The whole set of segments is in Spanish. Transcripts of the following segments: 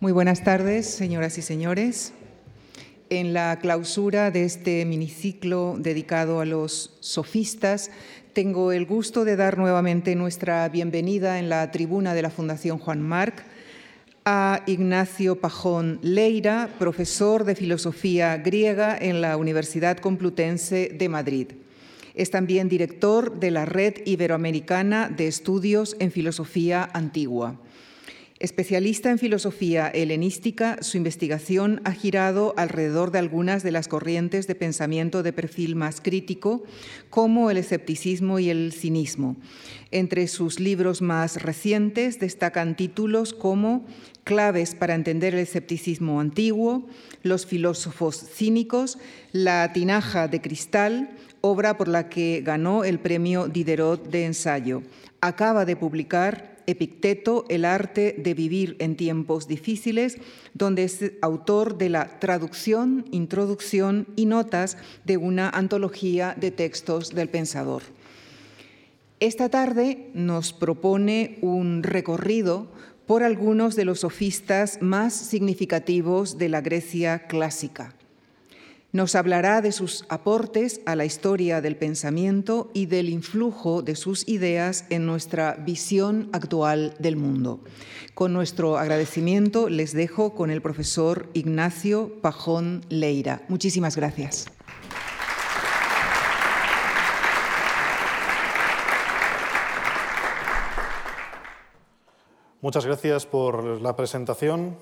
Muy buenas tardes, señoras y señores. En la clausura de este miniciclo dedicado a los sofistas, tengo el gusto de dar nuevamente nuestra bienvenida en la tribuna de la Fundación Juan Marc a Ignacio Pajón Leira, profesor de filosofía griega en la Universidad Complutense de Madrid. Es también director de la Red Iberoamericana de Estudios en Filosofía Antigua. Especialista en filosofía helenística, su investigación ha girado alrededor de algunas de las corrientes de pensamiento de perfil más crítico, como el escepticismo y el cinismo. Entre sus libros más recientes destacan títulos como Claves para entender el escepticismo antiguo, Los filósofos cínicos, La tinaja de cristal, obra por la que ganó el premio Diderot de ensayo. Acaba de publicar Epicteto, El arte de vivir en tiempos difíciles, donde es autor de la traducción, introducción y notas de una antología de textos del pensador. Esta tarde nos propone un recorrido por algunos de los sofistas más significativos de la Grecia clásica. Nos hablará de sus aportes a la historia del pensamiento y del influjo de sus ideas en nuestra visión actual del mundo. Con nuestro agradecimiento les dejo con el profesor Ignacio Pajón Leira. Muchísimas gracias. Muchas gracias por la presentación.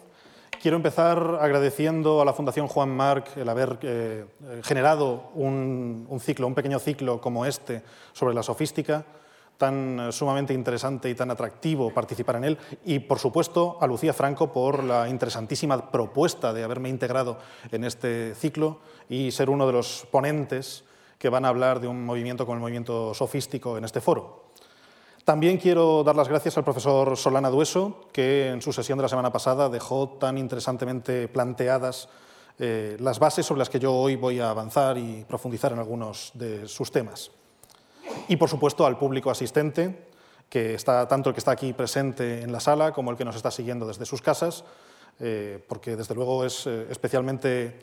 Quiero empezar agradeciendo a la Fundación Juan Marc el haber eh, generado un, ciclo, un pequeño ciclo como este sobre la sofística, tan eh, sumamente interesante y tan atractivo participar en él. Y, por supuesto, a Lucía Franco por la interesantísima propuesta de haberme integrado en este ciclo y ser uno de los ponentes que van a hablar de un movimiento como el movimiento sofístico en este foro. También quiero dar las gracias al profesor Solana Dueso, que en su sesión de la semana pasada dejó tan interesantemente planteadas eh, las bases sobre las que yo hoy voy a avanzar y profundizar en algunos de sus temas. Y, por supuesto, al público asistente, que está tanto el que está aquí presente en la sala como el que nos está siguiendo desde sus casas, eh, porque desde luego es eh, especialmente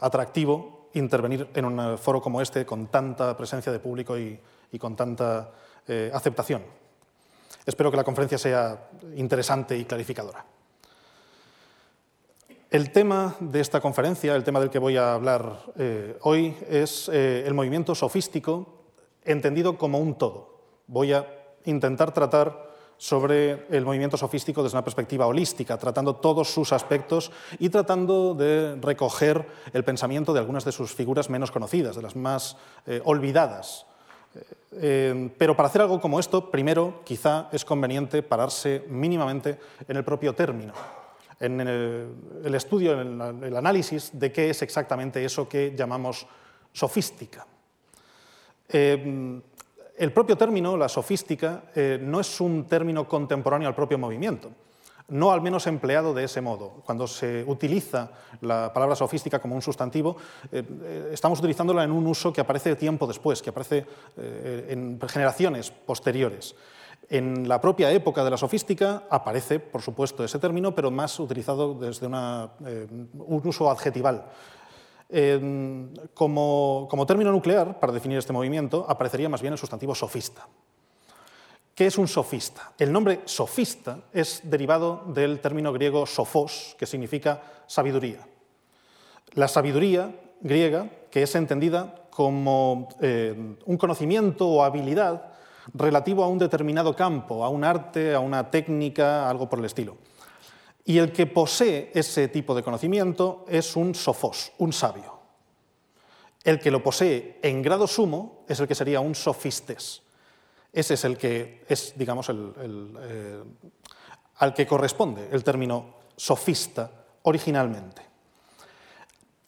atractivo intervenir en un foro como este con tanta presencia de público y con tanta eh, aceptación. Espero que la conferencia sea interesante y clarificadora. El tema de esta conferencia, el tema del que voy a hablar eh, hoy, es eh, el movimiento sofístico entendido como un todo. Voy a intentar tratar sobre el movimiento sofístico desde una perspectiva holística, tratando todos sus aspectos y tratando de recoger el pensamiento de algunas de sus figuras menos conocidas, de las más olvidadas eh, pero para hacer algo como esto, primero quizá es conveniente pararse mínimamente en el propio término, en el, estudio, en el, análisis de qué es exactamente eso que llamamos sofística. Eh, el propio término, la sofística, eh, no es un término contemporáneo al propio movimiento no al menos empleado de ese modo. Cuando se utiliza la palabra sofística como un sustantivo, eh, eh, estamos utilizándola en un uso que aparece tiempo después, que aparece eh, en generaciones posteriores. En la propia época de la sofística aparece, por supuesto, ese término, pero más utilizado desde un uso adjetival. como, como término nuclear, para definir este movimiento, aparecería más bien el sustantivo sofista. ¿Qué es un sofista? El nombre sofista es derivado del término griego sofos, que significa sabiduría. La sabiduría griega, que es entendida como eh, un conocimiento o habilidad relativo a un determinado campo, a un arte, a una técnica, algo por el estilo. Y el que posee ese tipo de conocimiento es un sofos, un sabio. El que lo posee en grado sumo es el que sería un sofistes. Ese es el que es, digamos, eh, al que corresponde el término sofista originalmente.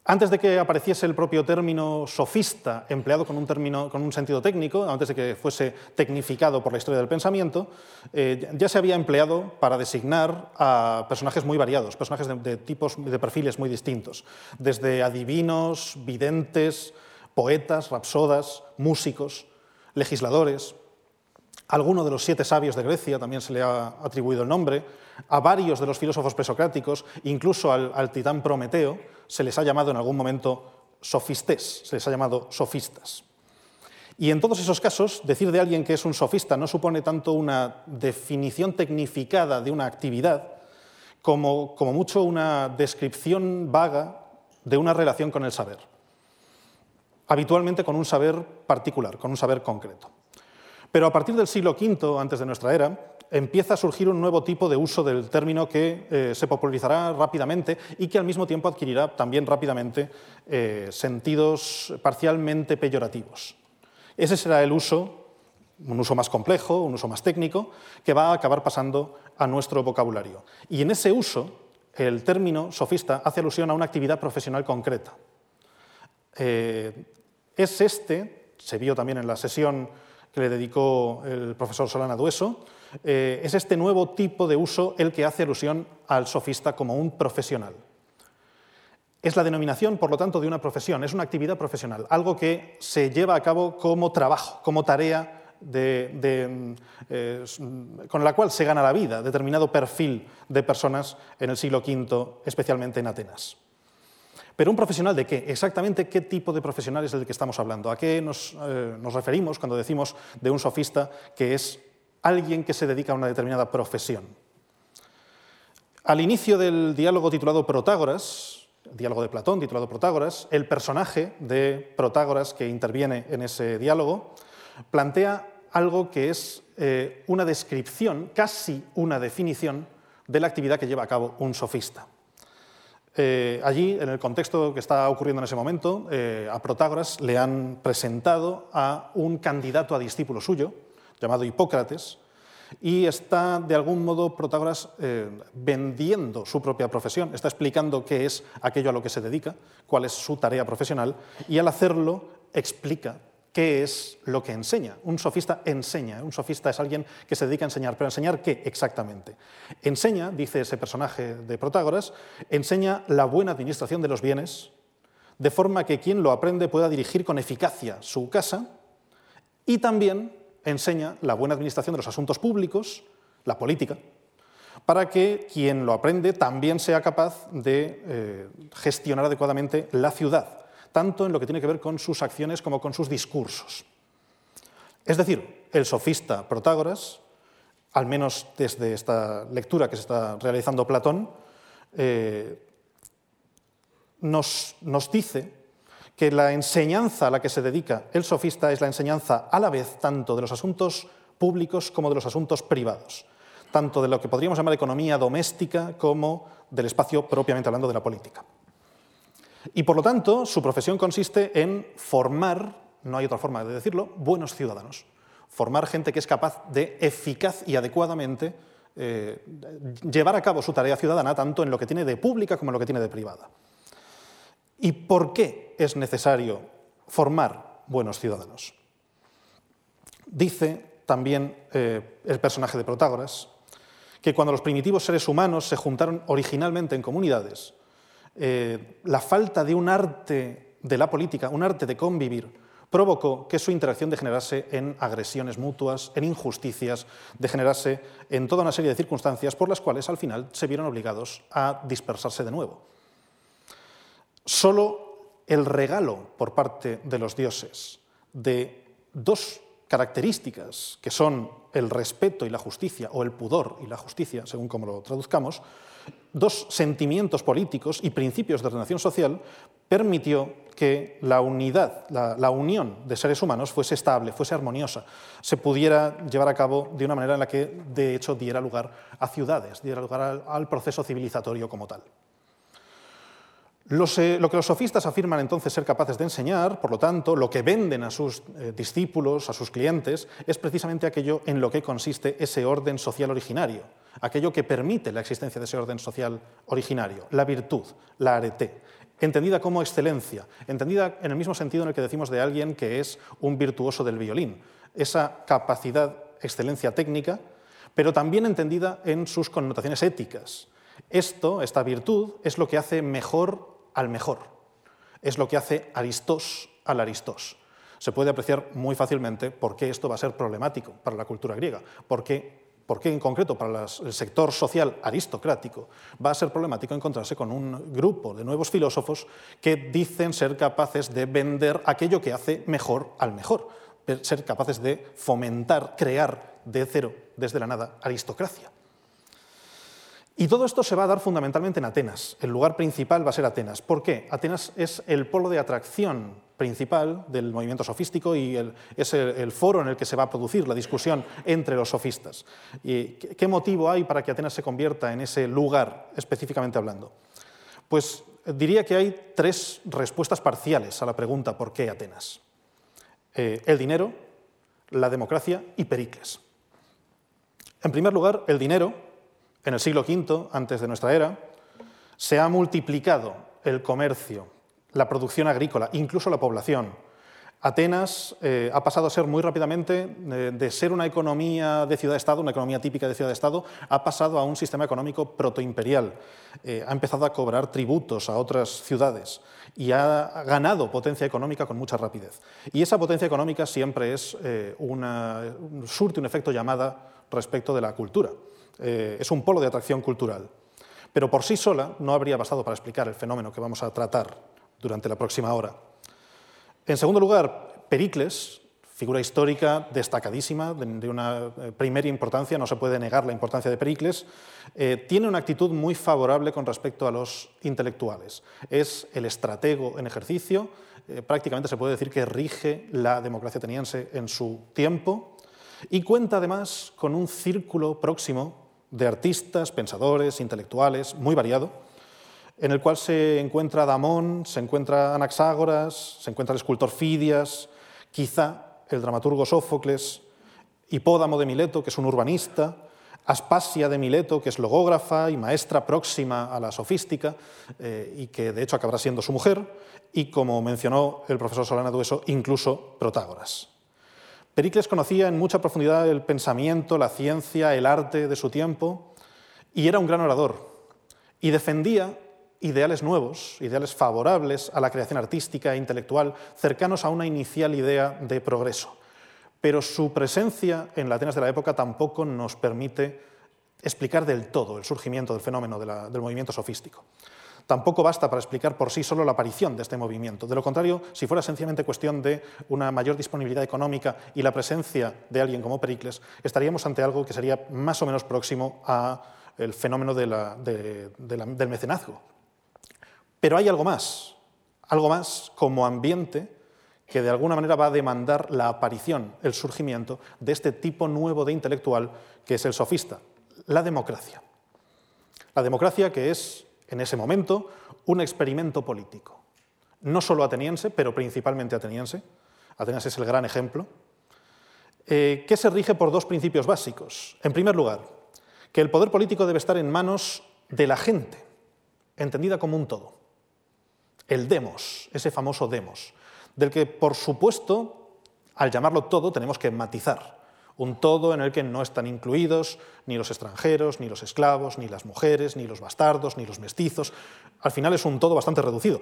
Antes de que apareciese el propio término sofista, empleado con un, término, con un sentido técnico, antes de que fuese tecnificado por la historia del pensamiento, eh, ya se había empleado para designar a personajes muy variados, personajes de, de tipos, de perfiles muy distintos, desde adivinos, videntes, poetas, rapsodas, músicos, legisladores, alguno de los siete sabios de Grecia también se le ha atribuido el nombre, a varios de los filósofos presocráticos, incluso al, titán Prometeo, se les ha llamado en algún momento sofistés, se les ha llamado sofistas. Y en todos esos casos, decir de alguien que es un sofista no supone tanto una definición tecnificada de una actividad, como, como mucho una descripción vaga de una relación con el saber, habitualmente con un saber particular, con un saber concreto. Pero a partir del siglo V, antes de nuestra era, empieza a surgir un nuevo tipo de uso del término que eh, se popularizará rápidamente y que al mismo tiempo adquirirá también rápidamente eh, sentidos parcialmente peyorativos. Ese será el uso, un uso más complejo, un uso más técnico, que va a acabar pasando a nuestro vocabulario. Y en ese uso, el término sofista hace alusión a una actividad profesional concreta. Eh, es este, se vio también en la sesión que le dedicó el profesor Solana Dueso, eh, es este nuevo tipo de uso el que hace alusión al sofista como un profesional. Es la denominación, por lo tanto, de una profesión, es una actividad profesional, algo que se lleva a cabo como trabajo, como tarea eh, con la cual se gana la vida, determinado perfil de personas en el siglo V, especialmente en Atenas. Pero un profesional de qué? Exactamente qué tipo de profesional es el que estamos hablando. ¿A qué nos, eh, nos referimos cuando decimos de un sofista que es alguien que se dedica a una determinada profesión? Al inicio del diálogo titulado Protágoras, diálogo de Platón titulado Protágoras, el personaje de Protágoras que interviene en ese diálogo plantea algo que es eh, una descripción, casi una definición, de la actividad que lleva a cabo un sofista. Eh, allí, en el contexto que está ocurriendo en ese momento, eh, a Protágoras le han presentado a un candidato a discípulo suyo, llamado Hipócrates, y está de algún modo Protágoras eh, vendiendo su propia profesión, está explicando qué es aquello a lo que se dedica, cuál es su tarea profesional, y al hacerlo explica qué es lo que enseña. Un sofista enseña, un sofista es alguien que se dedica a enseñar, pero enseñar qué exactamente. Enseña, dice ese personaje de Protágoras, enseña la buena administración de los bienes, de forma que quien lo aprende pueda dirigir con eficacia su casa, y también enseña la buena administración de los asuntos públicos, la política, para que quien lo aprende también sea capaz de eh, gestionar adecuadamente la ciudad, tanto en lo que tiene que ver con sus acciones como con sus discursos. Es decir, el sofista Protágoras, al menos desde esta lectura que se está realizando Platón, eh, nos, nos dice que la enseñanza a la que se dedica el sofista es la enseñanza a la vez tanto de los asuntos públicos como de los asuntos privados, tanto de lo que podríamos llamar economía doméstica como del espacio propiamente hablando de la política. Y por lo tanto, su profesión consiste en formar, no hay otra forma de decirlo, buenos ciudadanos. Formar gente que es capaz de eficaz y adecuadamente eh, llevar a cabo su tarea ciudadana tanto en lo que tiene de pública como en lo que tiene de privada. ¿Y por qué es necesario formar buenos ciudadanos? Dice también eh, el personaje de Protágoras que cuando los primitivos seres humanos se juntaron originalmente en comunidades, eh, la falta de un arte de la política, un arte de convivir, provocó que su interacción degenerase en agresiones mutuas, en injusticias, degenerase en toda una serie de circunstancias por las cuales al final se vieron obligados a dispersarse de nuevo. Solo el regalo por parte de los dioses de dos características que son el respeto y la justicia, o el pudor y la justicia, según como lo traduzcamos, dos sentimientos políticos y principios de relación social, permitió que la unidad, la, unión de seres humanos fuese estable, fuese armoniosa, se pudiera llevar a cabo de una manera en la que, de hecho, diera lugar a ciudades, diera lugar al proceso civilizatorio como tal. Eh, lo que los sofistas afirman entonces ser capaces de enseñar, por lo tanto, lo que venden a sus eh, discípulos, a sus clientes, es precisamente aquello en lo que consiste ese orden social originario, aquello que permite la existencia de ese orden social originario, la virtud, la arete, entendida como excelencia, entendida en el mismo sentido en el que decimos de alguien que es un virtuoso del violín, esa capacidad, excelencia técnica, pero también entendida en sus connotaciones éticas. Esto, esta virtud, es lo que hace mejor al mejor. Es lo que hace Aristos al Aristos. se puede apreciar muy fácilmente por qué esto va a ser problemático para la cultura griega, por qué, en concreto para el sector social aristocrático va a ser problemático encontrarse con un grupo de nuevos filósofos que dicen ser capaces de vender aquello que hace mejor al mejor, ser capaces de fomentar, crear de cero, desde la nada, aristocracia. Y todo esto se va a dar fundamentalmente en Atenas. El lugar principal va a ser Atenas. ¿Por qué? Atenas es el polo de atracción principal del movimiento sofístico y es el, foro en el que se va a producir la discusión entre los sofistas. ¿Y ¿Qué motivo hay para que Atenas se convierta en ese lugar, específicamente hablando? Pues diría que hay tres respuestas parciales a la pregunta ¿por qué Atenas? Eh, el dinero, la democracia y Pericles. En primer lugar, el dinero en el siglo V, antes de nuestra era, se ha multiplicado el comercio, la producción agrícola, incluso la población. Atenas eh, ha pasado a ser muy rápidamente, eh, de ser una economía de ciudad-estado, una economía típica de ciudad-estado, ha pasado a un sistema económico protoimperial. Eh, ha empezado a cobrar tributos a otras ciudades y ha ganado potencia económica con mucha rapidez. Y esa potencia económica siempre es una, surte un efecto llamada respecto de la cultura. Eh, es un polo de atracción cultural. Pero por sí sola no habría bastado para explicar el fenómeno que vamos a tratar durante la próxima hora. En segundo lugar, Pericles, figura histórica destacadísima, de una eh, primera importancia, no se puede negar la importancia de Pericles, eh, tiene una actitud muy favorable con respecto a los intelectuales. Es el estratego en ejercicio, prácticamente se puede decir que rige la democracia ateniense en su tiempo y cuenta además con un círculo próximo de artistas, pensadores, intelectuales, muy variado, en el cual se encuentra Damón, se encuentra Anaxágoras, se encuentra el escultor Fidias, quizá el dramaturgo Sófocles, Hipódamo de Mileto, que es un urbanista, Aspasia de Mileto, que es logógrafa y maestra próxima a la sofística, eh, y que de hecho acabará siendo su mujer, y como mencionó el profesor Solana Dueso, incluso Protágoras. Pericles conocía en mucha profundidad el pensamiento, la ciencia, el arte de su tiempo y era un gran orador. Y defendía ideales nuevos, ideales favorables a la creación artística e intelectual, cercanos a una inicial idea de progreso. Pero su presencia en la Atenas de la época tampoco nos permite explicar del todo el surgimiento del fenómeno del movimiento sofístico tampoco basta para explicar por sí solo la aparición de este movimiento. De lo contrario, si fuera sencillamente cuestión de una mayor disponibilidad económica y la presencia de alguien como Pericles, estaríamos ante algo que sería más o menos próximo al fenómeno del mecenazgo. Pero hay algo más, algo más como ambiente que de alguna manera va a demandar la aparición, el surgimiento de este tipo nuevo de intelectual que es el sofista, la democracia. La democracia que es en ese momento un experimento político. No solo ateniense, pero principalmente ateniense. Atenas es el gran ejemplo. Eh, que se rige por dos principios básicos. En primer lugar, que el poder político debe estar en manos de la gente, entendida como un todo. El demos, ese famoso demos, del que, por supuesto, al llamarlo todo, tenemos que matizar un todo en el que no están incluidos ni los extranjeros, ni los esclavos, ni las mujeres, ni los bastardos, ni los mestizos. Al final es un todo bastante reducido.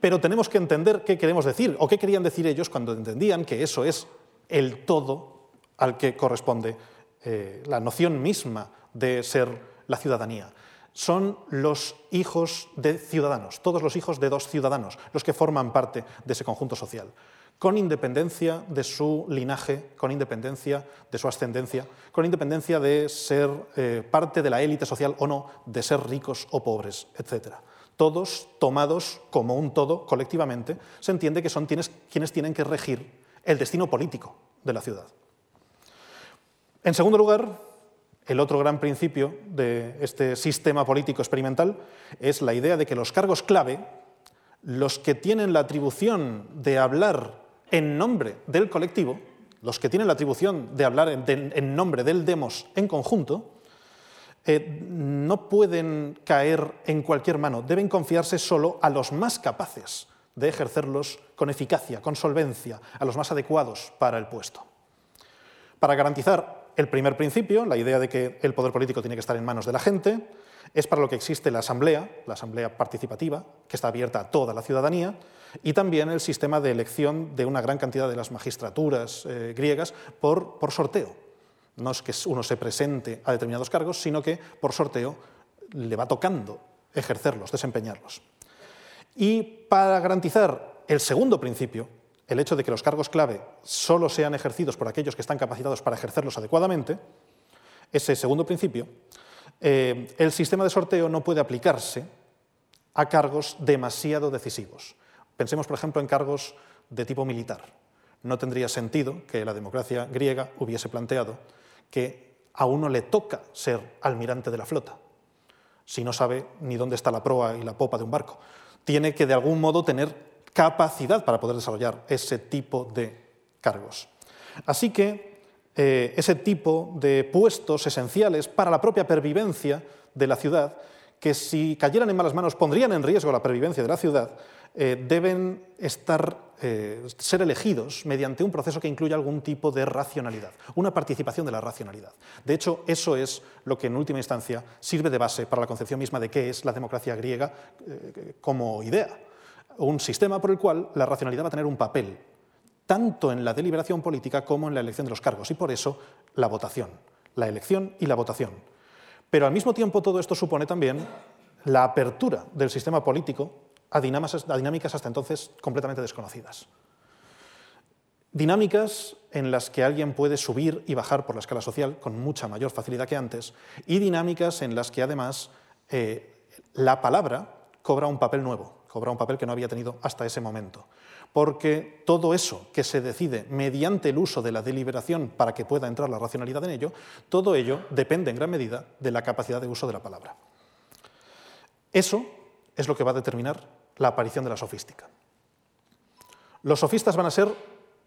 Pero tenemos que entender qué queremos decir o qué querían decir ellos cuando entendían que eso es el todo al que corresponde eh, la noción misma de ser la ciudadanía. Son los hijos de ciudadanos, todos los hijos de dos ciudadanos, los que forman parte de ese conjunto social con independencia de su linaje, con independencia de su ascendencia, con independencia de ser eh, parte de la élite social o no, de ser ricos o pobres, etc. Todos tomados como un todo colectivamente, se entiende que son quienes tienen que regir el destino político de la ciudad. En segundo lugar, el otro gran principio de este sistema político experimental es la idea de que los cargos clave, los que tienen la atribución de hablar en nombre del colectivo, los que tienen la atribución de hablar en, nombre del demos en conjunto, eh, no pueden caer en cualquier mano, deben confiarse solo a los más capaces de ejercerlos con eficacia, con solvencia, a los más adecuados para el puesto. Para garantizar el primer principio, la idea de que el poder político tiene que estar en manos de la gente, Es para lo que existe la asamblea, la asamblea participativa, que está abierta a toda la ciudadanía, y también el sistema de elección de una gran cantidad de las magistraturas eh, griegas por, por sorteo. No es que uno se presente a determinados cargos, sino que por sorteo le va tocando ejercerlos, desempeñarlos. Y para garantizar el segundo principio, el hecho de que los cargos clave solo sean ejercidos por aquellos que están capacitados para ejercerlos adecuadamente, ese segundo principio, eh, el sistema de sorteo no puede aplicarse a cargos demasiado decisivos. Pensemos, por ejemplo, en cargos de tipo militar. No tendría sentido que la democracia griega hubiese planteado que a uno le toca ser almirante de la flota, si no sabe ni dónde está la proa y la popa de un barco. Tiene que de algún modo tener capacidad para poder desarrollar ese tipo de cargos. Así que eh, ese tipo de puestos esenciales para la propia pervivencia de la ciudad, que si cayeran en malas manos pondrían en riesgo la pervivencia de la ciudad, eh, deben estar, eh, ser elegidos mediante un proceso que incluya algún tipo de racionalidad, una participación de la racionalidad. De hecho, eso es lo que en última instancia sirve de base para la concepción misma de qué es la democracia griega como idea un sistema por el cual la racionalidad va a tener un papel, tanto en la deliberación política como en la elección de los cargos, y por eso la votación, la elección y la votación. Pero al mismo tiempo todo esto supone también la apertura del sistema político a dinámicas hasta entonces completamente desconocidas. Dinámicas en las que alguien puede subir y bajar por la escala social con mucha mayor facilidad que antes, y dinámicas en las que además eh, la palabra cobra un papel nuevo, cobra un papel que no había tenido hasta ese momento. Porque todo eso que se decide mediante el uso de la deliberación para que pueda entrar la racionalidad en ello, todo ello depende en gran medida de la capacidad de uso de la palabra. Eso es lo que va a determinar la aparición de la sofística. Los sofistas van a ser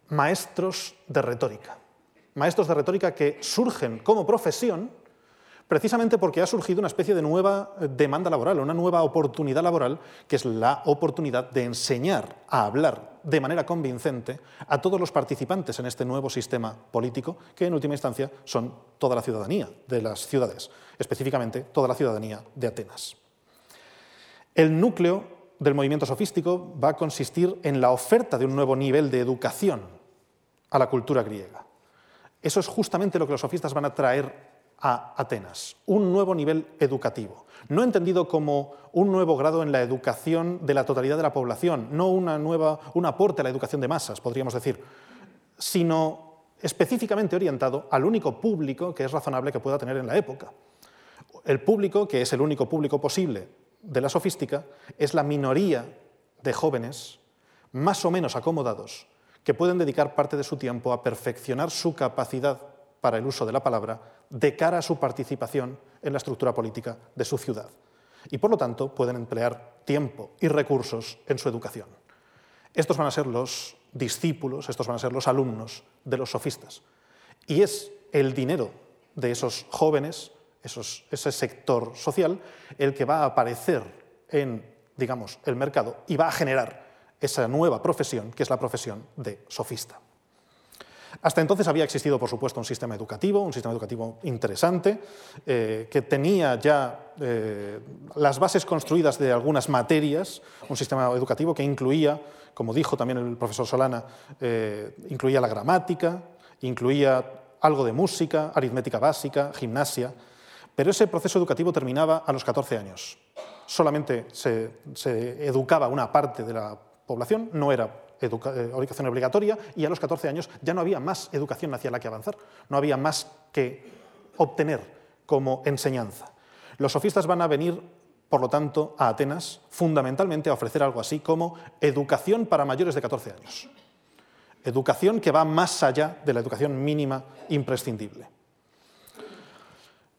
maestros de retórica, maestros de retórica que surgen como profesión precisamente porque ha surgido una especie de nueva eh, demanda laboral, una nueva oportunidad laboral, que es la oportunidad de enseñar a hablar de manera convincente a todos los participantes en este nuevo sistema político, que en última instancia son toda la ciudadanía de las ciudades, específicamente toda la ciudadanía de Atenas. El núcleo del movimiento sofístico va a consistir en la oferta de un nuevo nivel de educación a la cultura griega. Eso es justamente lo que los sofistas van a traer a Atenas, un nuevo nivel educativo, no entendido como un nuevo grado en la educación de la totalidad de la población, no una nueva, un aporte a la educación de masas, podríamos decir, sino específicamente orientado al único público que es razonable que pueda tener en la época. El público, que es el único público posible de la sofística, es la minoría de jóvenes más o menos acomodados que pueden dedicar parte de su tiempo a perfeccionar su capacidad para el uso de la palabra de cara a su participación en la estructura política de su ciudad. Y por lo tanto pueden emplear tiempo y recursos en su educación. Estos van a ser los discípulos, estos van a ser los alumnos de los sofistas. Y es el dinero de esos jóvenes, ese sector social, el que va a aparecer en, digamos, el mercado y va a generar esa nueva profesión, que es la profesión de sofista. Hasta entonces había existido, por supuesto, un sistema educativo, un sistema educativo interesante, eh, que tenía ya eh, las bases construidas de algunas materias, un sistema educativo que incluía, como dijo también el profesor Solana, eh, incluía la gramática, incluía algo de música, aritmética básica, gimnasia, pero ese proceso educativo terminaba a los 14 años. Solamente se, educaba una parte de la población, no era educación obligatoria y a los 14 años ya no había más educación hacia la que avanzar, no había más que obtener como enseñanza. Los sofistas van a venir, por lo tanto, a Atenas fundamentalmente a ofrecer algo así como educación para mayores de 14 años. Educación que va más allá de la educación mínima imprescindible.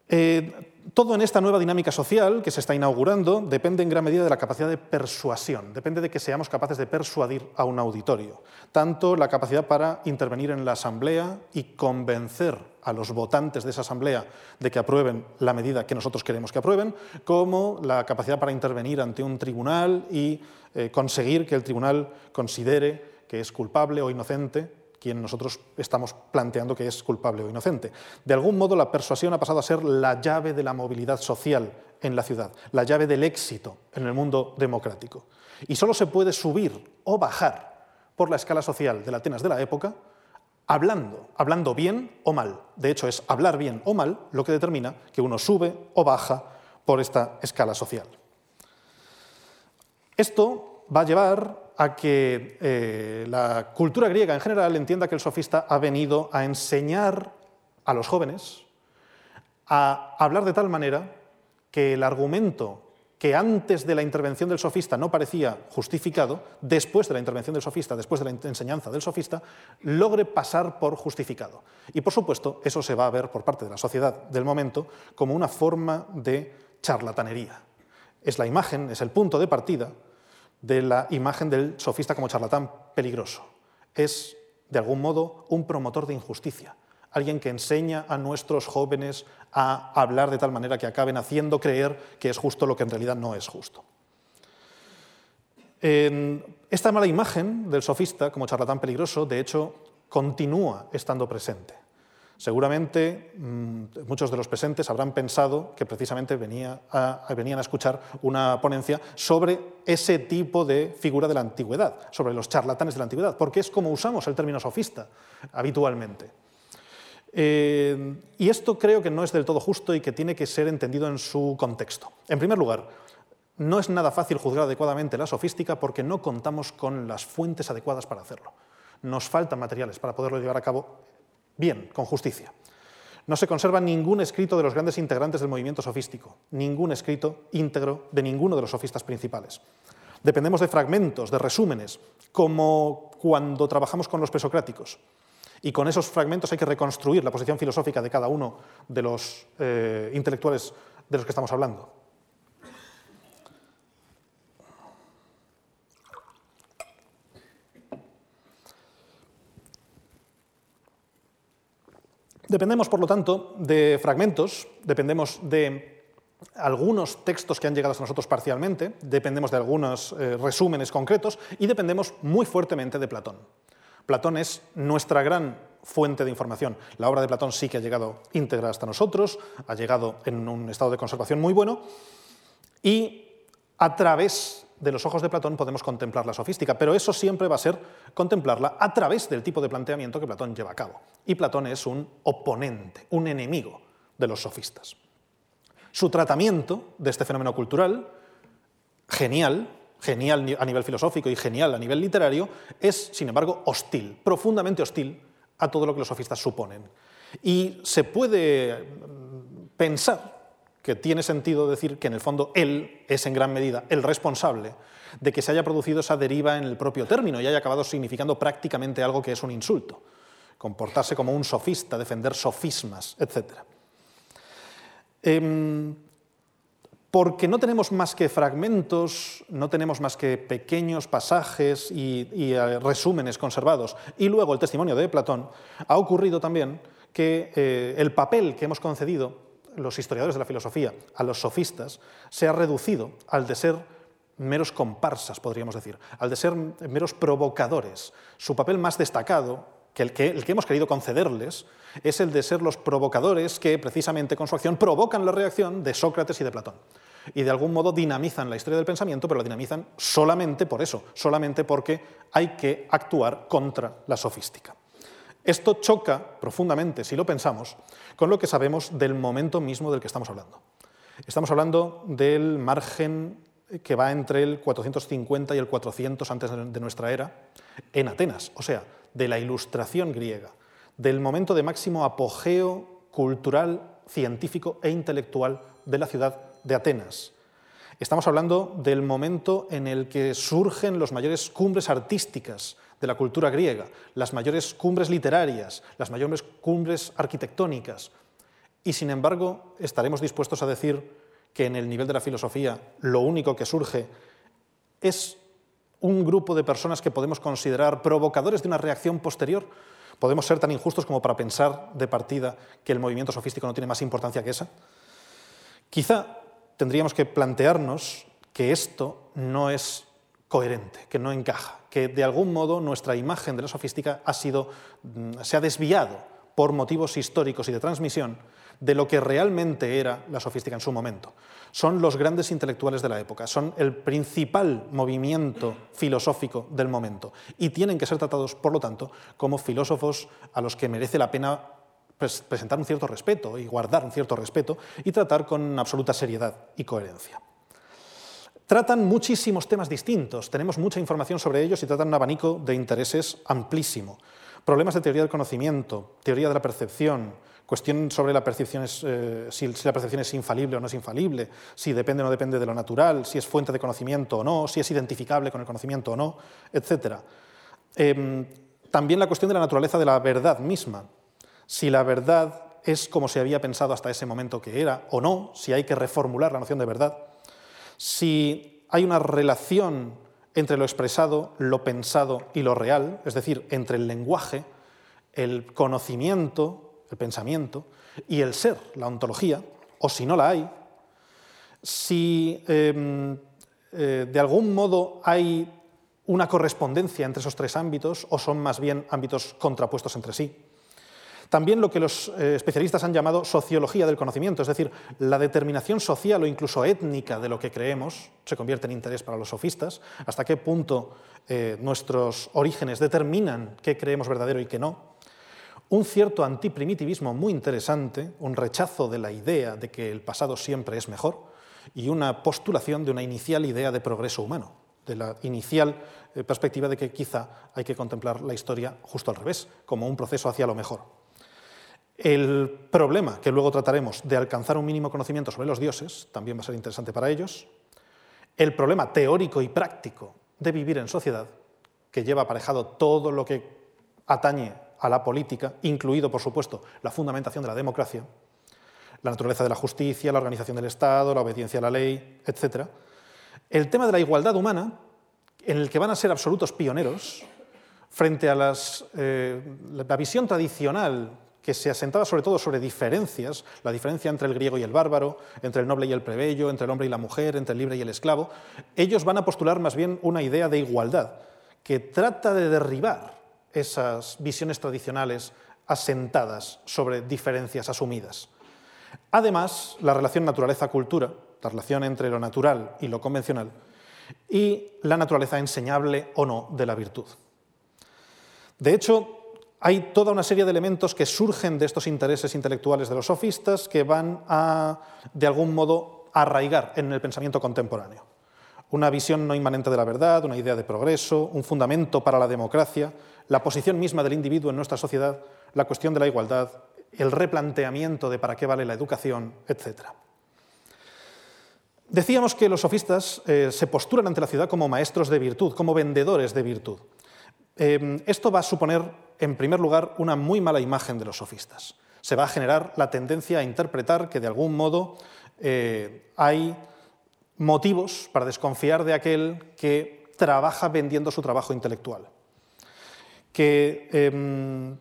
Eh, todo en esta nueva dinámica social que se está inaugurando depende en gran medida de la capacidad de persuasión, depende de que seamos capaces de persuadir a un auditorio, tanto la capacidad para intervenir en la asamblea y convencer a los votantes de esa asamblea de que aprueben la medida que nosotros queremos que aprueben, como la capacidad para intervenir ante un tribunal y eh, conseguir que el tribunal considere que es culpable o inocente quien nosotros estamos planteando que es culpable o inocente. De algún modo la persuasión ha pasado a ser la llave de la movilidad social en la ciudad, la llave del éxito en el mundo democrático. Y solo se puede subir o bajar por la escala social de la Atenas de la época hablando, hablando bien o mal. De hecho, es hablar bien o mal lo que determina que uno sube o baja por esta escala social. Esto va a llevar a que eh, la cultura griega en general entienda que el sofista ha venido a enseñar a los jóvenes a hablar de tal manera que el argumento que antes de la intervención del sofista no parecía justificado, después de la intervención del sofista, después de la enseñanza del sofista, logre pasar por justificado. Y por supuesto, eso se va a ver por parte de la sociedad del momento como una forma de charlatanería. Es la imagen, es el punto de partida de la imagen del sofista como charlatán peligroso. Es, de algún modo, un promotor de injusticia, alguien que enseña a nuestros jóvenes a hablar de tal manera que acaben haciendo creer que es justo lo que en realidad no es justo. esta mala imagen del sofista como charlatán peligroso, de hecho, continúa estando presente. Seguramente mm, muchos de los presentes habrán pensado que precisamente venían a escuchar una ponencia sobre ese tipo de figura de la antigüedad, sobre los charlatanes de la antigüedad, porque es como usamos el término sofista habitualmente. Eh, y esto creo que no es del todo justo y que tiene que ser entendido en su contexto. En primer lugar, no es nada fácil juzgar adecuadamente la sofística porque no contamos con las fuentes adecuadas para hacerlo. Nos faltan materiales para poderlo llevar a cabo bien, con justicia. No se conserva ningún escrito de los grandes integrantes del movimiento sofístico, ningún escrito íntegro de ninguno de los sofistas principales. Dependemos de fragmentos, de resúmenes, como cuando trabajamos con los presocráticos. Y con esos fragmentos hay que reconstruir la posición filosófica de cada uno de los eh, intelectuales de los que estamos hablando. Dependemos, por lo tanto, de fragmentos, dependemos de algunos textos que han llegado a nosotros parcialmente, dependemos de algunos eh, resúmenes concretos y dependemos muy fuertemente de Platón. Platón es nuestra gran fuente de información. La obra de Platón sí que ha llegado íntegra hasta nosotros, ha llegado en un estado de conservación muy bueno y a través de los ojos de Platón podemos contemplar la sofística, pero eso siempre va a ser contemplarla a través del tipo de planteamiento que Platón lleva a cabo. Y Platón es un oponente, un enemigo de los sofistas. Su tratamiento de este fenómeno cultural, genial, genial a nivel filosófico y genial a nivel literario, es, sin embargo, hostil, profundamente hostil a todo lo que los sofistas suponen. Y se puede mm, pensar que tiene sentido decir que en el fondo él es en gran medida el responsable de que se haya producido esa deriva en el propio término y haya acabado significando prácticamente algo que es un insulto, comportarse como un sofista, defender sofismas, etc porque no tenemos más que fragmentos, no tenemos más que pequeños pasajes y, eh, resúmenes conservados, y luego el testimonio de Platón, ha ocurrido también que eh, el papel que hemos concedido los historiadores de la filosofía a los sofistas se ha reducido al de ser meros comparsas, podríamos decir, al de ser meros provocadores. Su papel más destacado, que el que, el que hemos querido concederles, es el de ser los provocadores que, precisamente con su acción, provocan la reacción de Sócrates y de Platón y de algún modo dinamizan la historia del pensamiento, pero la dinamizan solamente por eso, solamente porque hay que actuar contra la sofística. Esto choca profundamente, si lo pensamos, con lo que sabemos del momento mismo del que estamos hablando. Estamos hablando del margen que va entre el 450 y el 400 antes de nuestra era en Atenas, o sea, de la ilustración griega, del momento de máximo apogeo cultural, científico e intelectual de la ciudad de Atenas. Estamos hablando del momento en el que surgen las mayores cumbres artísticas de la cultura griega, las mayores cumbres literarias, las mayores cumbres arquitectónicas. Y sin embargo, estaremos dispuestos a decir que en el nivel de la filosofía lo único que surge es un grupo de personas que podemos considerar provocadores de una reacción posterior. ¿Podemos ser tan injustos como para pensar de partida que el movimiento sofístico no tiene más importancia que esa? Quizá tendríamos que plantearnos que esto no es coherente, que no encaja, que de algún modo nuestra imagen de la sofística ha sido, mm, se ha desviado por motivos históricos y de transmisión de lo que realmente era la sofística en su momento. Son los grandes intelectuales de la época, son el principal movimiento filosófico del momento y tienen que ser tratados, por lo tanto, como filósofos a los que merece la pena presentar un cierto respeto y guardar un cierto respeto y tratar con absoluta seriedad y coherencia. Tratan muchísimos temas distintos, tenemos mucha información sobre ellos y tratan un abanico de intereses amplísimo. Problemas de teoría del conocimiento, teoría de la percepción, cuestión sobre la percepción eh, si, la percepción es infalible o no es infalible, si depende o no depende de lo natural, si es fuente de conocimiento o no, si es identificable con el conocimiento o no, etc. Em, también la cuestión de la naturaleza de la verdad misma, si la verdad es como se había pensado hasta ese momento que era o no, si hay que reformular la noción de verdad si hay una relación entre lo expresado, lo pensado y lo real, es decir, entre el lenguaje, el conocimiento, el pensamiento, y el ser, la ontología, o si no la hay, si em, eh, de algún modo hay una correspondencia entre esos tres ámbitos o son más bien ámbitos contrapuestos entre sí. También lo que los eh, especialistas han llamado sociología del conocimiento, es decir, la determinación social o incluso étnica de lo que creemos se convierte en interés para los sofistas, hasta qué punto eh, nuestros orígenes determinan qué creemos verdadero y qué no. Un cierto antiprimitivismo muy interesante, un rechazo de la idea de que el pasado siempre es mejor y una postulación de una inicial idea de progreso humano, de la inicial eh, perspectiva de que quizá hay que contemplar la historia justo al revés, como un proceso hacia lo mejor. El problema que luego trataremos de alcanzar un mínimo conocimiento sobre los dioses también va a ser interesante para ellos. El problema teórico y práctico de vivir en sociedad, que lleva aparejado todo lo que atañe a la política, incluido, por supuesto, la fundamentación de la democracia, la naturaleza de la justicia, la organización del Estado, la obediencia a la ley, etc. El tema de la igualdad humana, en el que van a ser absolutos pioneros frente a eh, la visión tradicional que se asentaba sobre todo sobre diferencias, la diferencia entre el griego y el bárbaro, entre el noble y el plebeyo, entre el hombre y la mujer, entre el libre y el esclavo, ellos van a postular más bien una idea de igualdad que trata de derribar esas visiones tradicionales asentadas sobre diferencias asumidas. Además, la relación naturaleza-cultura, la relación entre lo natural y lo convencional, y la naturaleza enseñable o no de la virtud. De hecho, hay toda una serie de elementos que surgen de estos intereses intelectuales de los sofistas que van a, de algún modo, arraigar en el pensamiento contemporáneo. Una visión no inmanente de la verdad, una idea de progreso, un fundamento para la democracia, la posición misma del individuo en nuestra sociedad, la cuestión de la igualdad, el replanteamiento de para qué vale la educación, etc. Decíamos que los sofistas eh, se postulan ante la ciudad como maestros de virtud, como vendedores de virtud. Eh, esto va a suponer en primer lugar, una muy mala imagen de los sofistas. Se va a generar la tendencia a interpretar que de algún modo eh, hay motivos para desconfiar de aquel que trabaja vendiendo su trabajo intelectual, que em,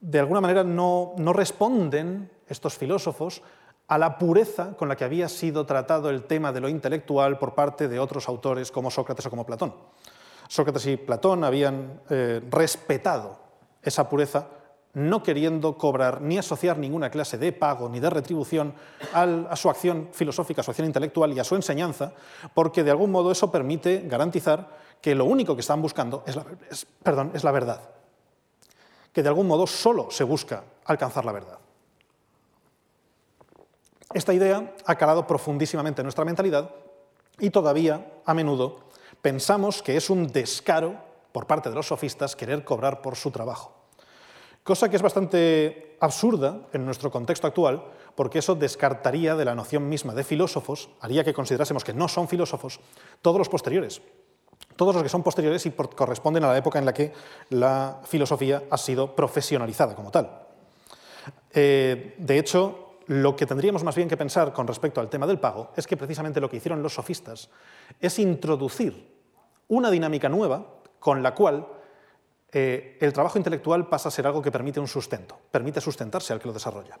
de alguna manera no, no responden estos filósofos a la pureza con la que había sido tratado el tema de lo intelectual por parte de otros autores como Sócrates o como Platón. Sócrates y Platón habían eh, respetado esa pureza, no queriendo cobrar ni asociar ninguna clase de pago ni de retribución a su acción filosófica, a su acción intelectual y a su enseñanza, porque de algún modo eso permite garantizar que lo único que están buscando es la, perdón, es la verdad, que de algún modo solo se busca alcanzar la verdad. Esta idea ha calado profundísimamente en nuestra mentalidad y todavía, a menudo, pensamos que es un descaro por parte de los sofistas querer cobrar por su trabajo. Cosa que es bastante absurda en nuestro contexto actual, porque eso descartaría de la noción misma de filósofos, haría que considerásemos que no son filósofos, todos los posteriores, todos los que son posteriores y corresponden a la época en la que la filosofía ha sido profesionalizada como tal. Eh, de hecho, lo que tendríamos más bien que pensar con respecto al tema del pago es que precisamente lo que hicieron los sofistas es introducir una dinámica nueva con la cual eh, el trabajo intelectual pasa a ser algo que permite un sustento, permite sustentarse al que lo desarrolla.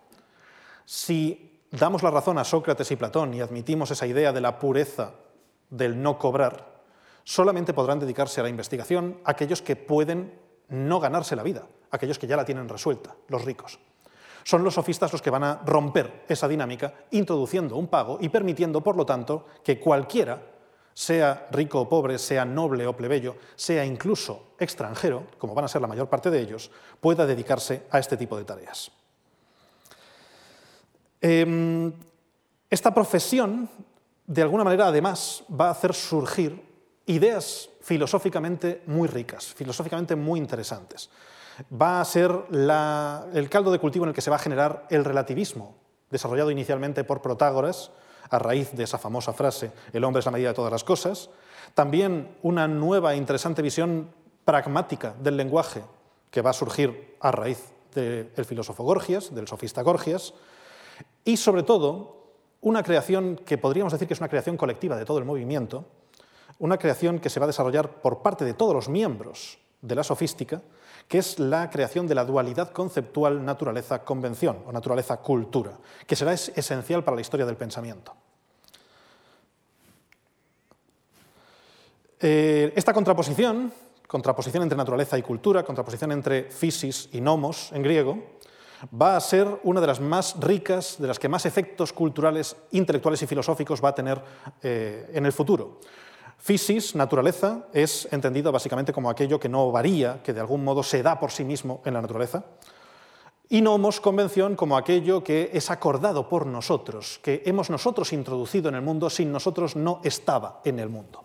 Si damos la razón a Sócrates y Platón y admitimos esa idea de la pureza del no cobrar, Solamente podrán dedicarse a la investigación aquellos que pueden no ganarse la vida, aquellos que ya la tienen resuelta, los ricos. Son los sofistas los que van a romper esa dinámica introduciendo un pago y permitiendo, por lo tanto, que cualquiera, sea rico o pobre, sea noble o plebeyo, sea incluso extranjero, como van a ser la mayor parte de ellos, pueda dedicarse a este tipo de tareas. Em, esta profesión, de alguna manera, además, va a hacer surgir ideas filosóficamente muy ricas, filosóficamente muy interesantes va a ser el caldo de cultivo en el que se va a generar el relativismo, desarrollado inicialmente por Protágoras, a raíz de esa famosa frase, el hombre es la medida de todas las cosas. También una nueva e interesante visión pragmática del lenguaje que va a surgir a raíz del filósofo Gorgias, del sofista Gorgias, y sobre todo una creación que podríamos decir que es una creación colectiva de todo el movimiento, una creación que se va a desarrollar por parte de todos los miembros de la sofística, que es la creación de la dualidad conceptual naturaleza-convención o naturaleza-cultura, que será esencial para la historia del pensamiento. Eh, esta contraposición, contraposición entre naturaleza y cultura, contraposición entre physis y nomos en griego, va a ser una de las más ricas, de las que más efectos culturales, intelectuales y filosóficos va a tener eh, en el futuro. Physis, naturaleza, es entendido básicamente como aquello que no varía, que de algún modo se da por sí mismo en la naturaleza. Y nomos, convención, como aquello que es acordado por nosotros, que hemos nosotros introducido en el mundo, sin nosotros no estaba en el mundo.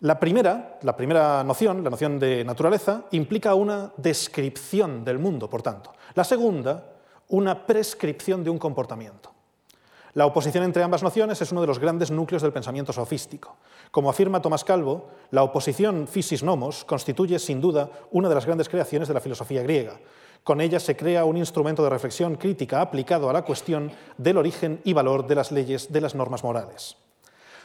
La primera, la primera noción, la noción de naturaleza, implica una descripción del mundo, por tanto. La segunda, una prescripción de un comportamiento. La oposición entre ambas nociones es uno de los grandes núcleos del pensamiento sofístico. Como afirma Tomás Calvo, la oposición physis-nomos constituye sin duda una de las grandes creaciones de la filosofía griega. Con ella se crea un instrumento de reflexión crítica aplicado a la cuestión del origen y valor de las leyes de las normas morales.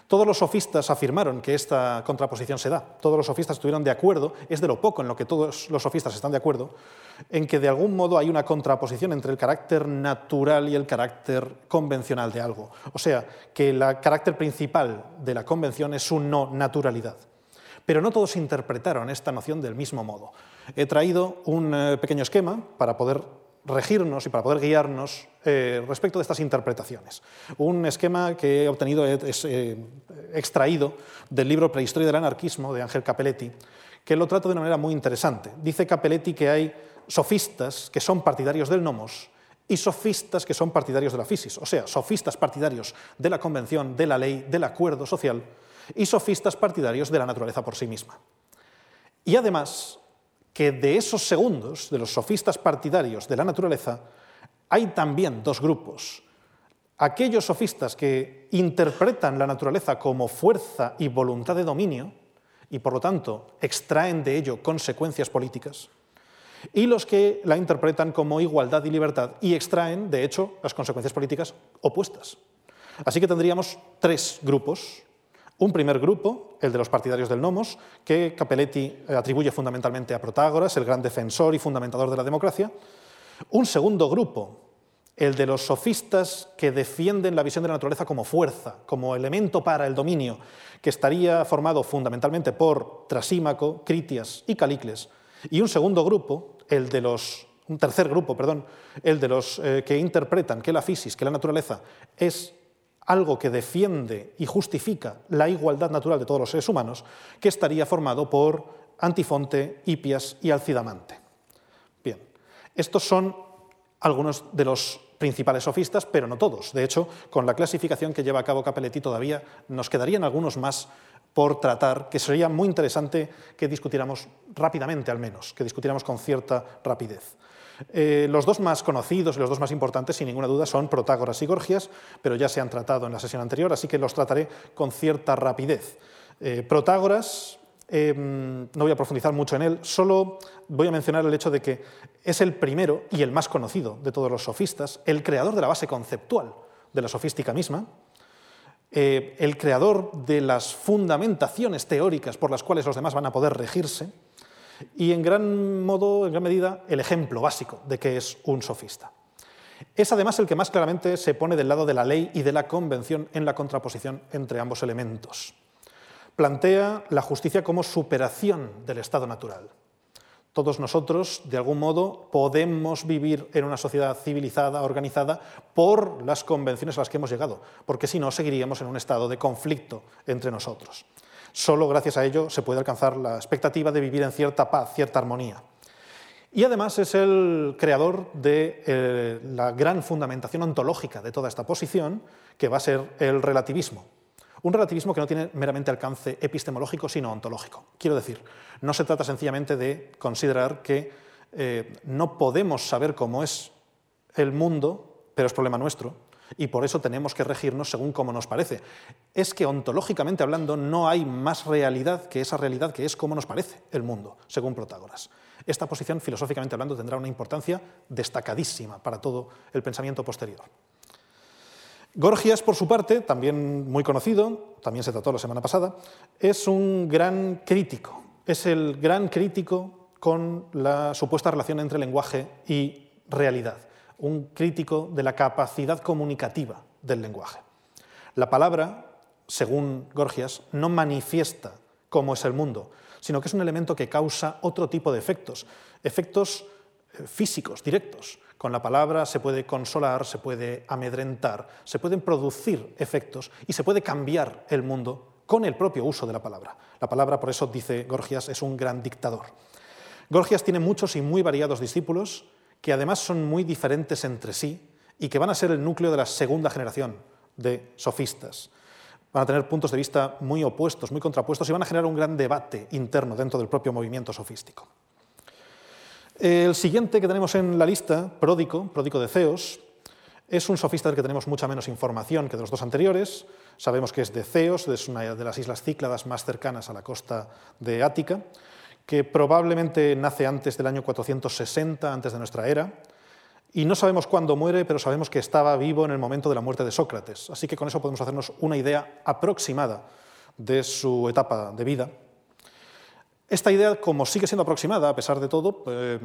Todos los sofistas afirmaron que esta contraposición se da, todos los sofistas estuvieron de acuerdo, es de lo poco en lo que todos los sofistas están de acuerdo, en que de algún modo hay una contraposición entre el carácter natural y el carácter convencional de algo. O sea, que el carácter principal de la convención es su no naturalidad. Pero no todos interpretaron esta noción del mismo modo. He traído un eh, pequeño esquema para poder regirnos y para poder guiarnos eh, respecto de estas interpretaciones. Un esquema que he obtenido, eh, extraído del libro Prehistoria del anarquismo de Ángel Capelletti, que lo trata de una manera muy interesante. Dice Capelletti que hay sofistas que son partidarios del nomos y sofistas que son partidarios de la fisis, o sea, sofistas partidarios de la convención, de la ley, del acuerdo social y sofistas partidarios de la naturaleza por sí misma. Y además que de esos segundos, de los sofistas partidarios de la naturaleza, hay también dos grupos. Aquellos sofistas que interpretan la naturaleza como fuerza y voluntad de dominio y por lo tanto extraen de ello consecuencias políticas, y los que la interpretan como igualdad y libertad y extraen, de hecho, las consecuencias políticas opuestas. Así que tendríamos tres grupos un primer grupo, el de los partidarios del nomos, que Capelletti eh, atribuye fundamentalmente a Protágoras, el gran defensor y fundamentador de la democracia. Un segundo grupo, el de los sofistas que defienden la visión de la naturaleza como fuerza, como elemento para el dominio, que estaría formado fundamentalmente por Trasímaco, Critias y Calicles. Y un segundo grupo, el de los un tercer grupo, perdón, el de los eh, que interpretan que la fisis, que la naturaleza es algo que defiende y justifica la igualdad natural de todos los seres humanos, que estaría formado por Antifonte, Hipias y Alcidamante. Bien, estos son algunos de los principales sofistas, pero no todos. De hecho, con la clasificación que lleva a cabo Capelletti todavía nos quedarían algunos más por tratar, que sería muy interesante que discutiéramos rápidamente al menos, que discutiéramos con cierta rapidez. Eh, los dos más conocidos y los dos más importantes, sin ninguna duda, son Protágoras y Gorgias, pero ya se han tratado en la sesión anterior, así que los trataré con cierta rapidez. Eh, Protágoras, em, no voy a profundizar mucho en él, solo voy a mencionar el hecho de que es el primero y el más conocido de todos los sofistas, el creador de la base conceptual de la sofística misma, eh, el creador de las fundamentaciones teóricas por las cuales los demás van a poder regirse, y en gran modo, en gran medida, el ejemplo básico de que es un sofista. Es además el que más claramente se pone del lado de la ley y de la convención en la contraposición entre ambos elementos. Plantea la justicia como superación del estado natural. Todos nosotros, de algún modo, podemos vivir en una sociedad civilizada, organizada, por las convenciones a las que hemos llegado, porque si no, seguiríamos en un estado de conflicto entre nosotros. Solo gracias a ello se puede alcanzar la expectativa de vivir en cierta paz, cierta armonía. Y además es el creador de eh, la gran fundamentación ontológica de toda esta posición, que va a ser el relativismo. Un relativismo que no tiene meramente alcance epistemológico, sino ontológico. Quiero decir, no se trata sencillamente de considerar que eh, no podemos saber cómo es el mundo, pero es problema nuestro, y por eso tenemos que regirnos según cómo nos parece. Es que ontológicamente hablando no hay más realidad que esa realidad que es como nos parece el mundo, según Protágoras. Esta posición, filosóficamente hablando, tendrá una importancia destacadísima para todo el pensamiento posterior. Gorgias, por su parte, también muy conocido, también se trató la semana pasada, es un gran crítico. Es el gran crítico con la supuesta relación entre lenguaje y realidad. Un crítico de la capacidad comunicativa del lenguaje. La palabra, según Gorgias, no manifiesta cómo es el mundo, sino que es un elemento que causa otro tipo de efectos, efectos eh, físicos, directos, con la palabra se puede consolar, se puede amedrentar, se pueden producir efectos y se puede cambiar el mundo con el propio uso de la palabra. La palabra, por eso dice Gorgias, es un gran dictador. Gorgias tiene muchos y muy variados discípulos que además son muy diferentes entre sí y que van a ser el núcleo de la segunda generación de sofistas. Van a tener puntos de vista muy opuestos, muy contrapuestos y van a generar un gran debate interno dentro del propio movimiento sofístico. El siguiente que tenemos en la lista, Pródico, Pródico de Ceos, es un sofista del que tenemos mucha menos información que de los dos anteriores. Sabemos que es de Ceos, es una de las islas Cícladas más cercanas a la costa de Ática, que probablemente nace antes del año 460, antes de nuestra era. Y no sabemos cuándo muere, pero sabemos que estaba vivo en el momento de la muerte de Sócrates. Así que con eso podemos hacernos una idea aproximada de su etapa de vida. Esta idea, como sigue siendo aproximada, a pesar de todo, eh,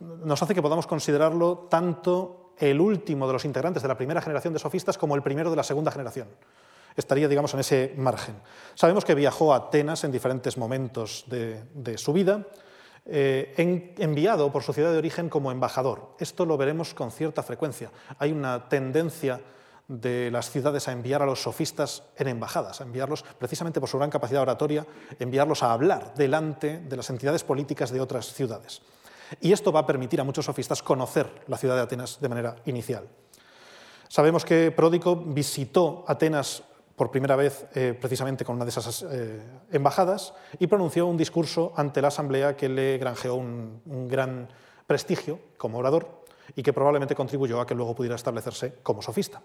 nos hace que podamos considerarlo tanto el último de los integrantes de la primera generación de sofistas como el primero de la segunda generación. Estaría, digamos, en ese margen. Sabemos que viajó a Atenas en diferentes momentos de, su vida, eh, enviado por su ciudad de origen como embajador. Esto lo veremos con cierta frecuencia. Hay una tendencia de las ciudades a enviar a los sofistas en embajadas, a enviarlos precisamente por su gran capacidad oratoria, enviarlos a hablar delante de las entidades políticas de otras ciudades. Y esto va a permitir a muchos sofistas conocer la ciudad de Atenas de manera inicial. Sabemos que Pródico visitó Atenas por primera vez eh, precisamente con una de esas eh, embajadas y pronunció un discurso ante la asamblea que le granjeó un, un gran prestigio como orador y que probablemente contribuyó a que luego pudiera establecerse como sofista.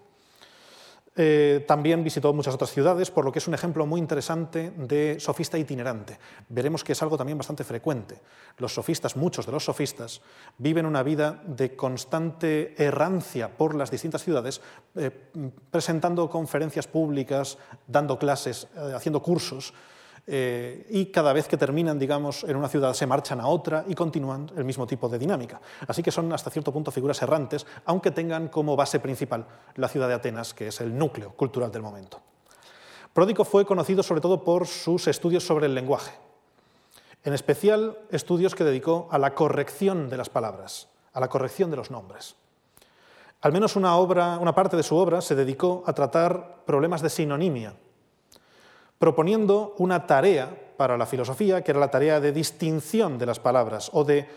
Eh, también visitó muchas otras ciudades, por lo que es un ejemplo muy interesante de sofista itinerante. Veremos que es algo también bastante frecuente. Los sofistas, muchos de los sofistas, viven una vida de constante errancia por las distintas ciudades, eh, presentando conferencias públicas, dando clases, eh, haciendo cursos eh, y cada vez que terminan, digamos, en una ciudad se marchan a otra y continúan el mismo tipo de dinámica. Así que son hasta cierto punto figuras errantes, aunque tengan como base principal la ciudad de Atenas, que es el núcleo cultural del momento. Pródico fue conocido sobre todo por sus estudios sobre el lenguaje, en especial estudios que dedicó a la corrección de las palabras, a la corrección de los nombres. Al menos una, obra, una parte de su obra se dedicó a tratar problemas de sinonimia, proponiendo una tarea para la filosofía, que era la tarea de distinción de las palabras o de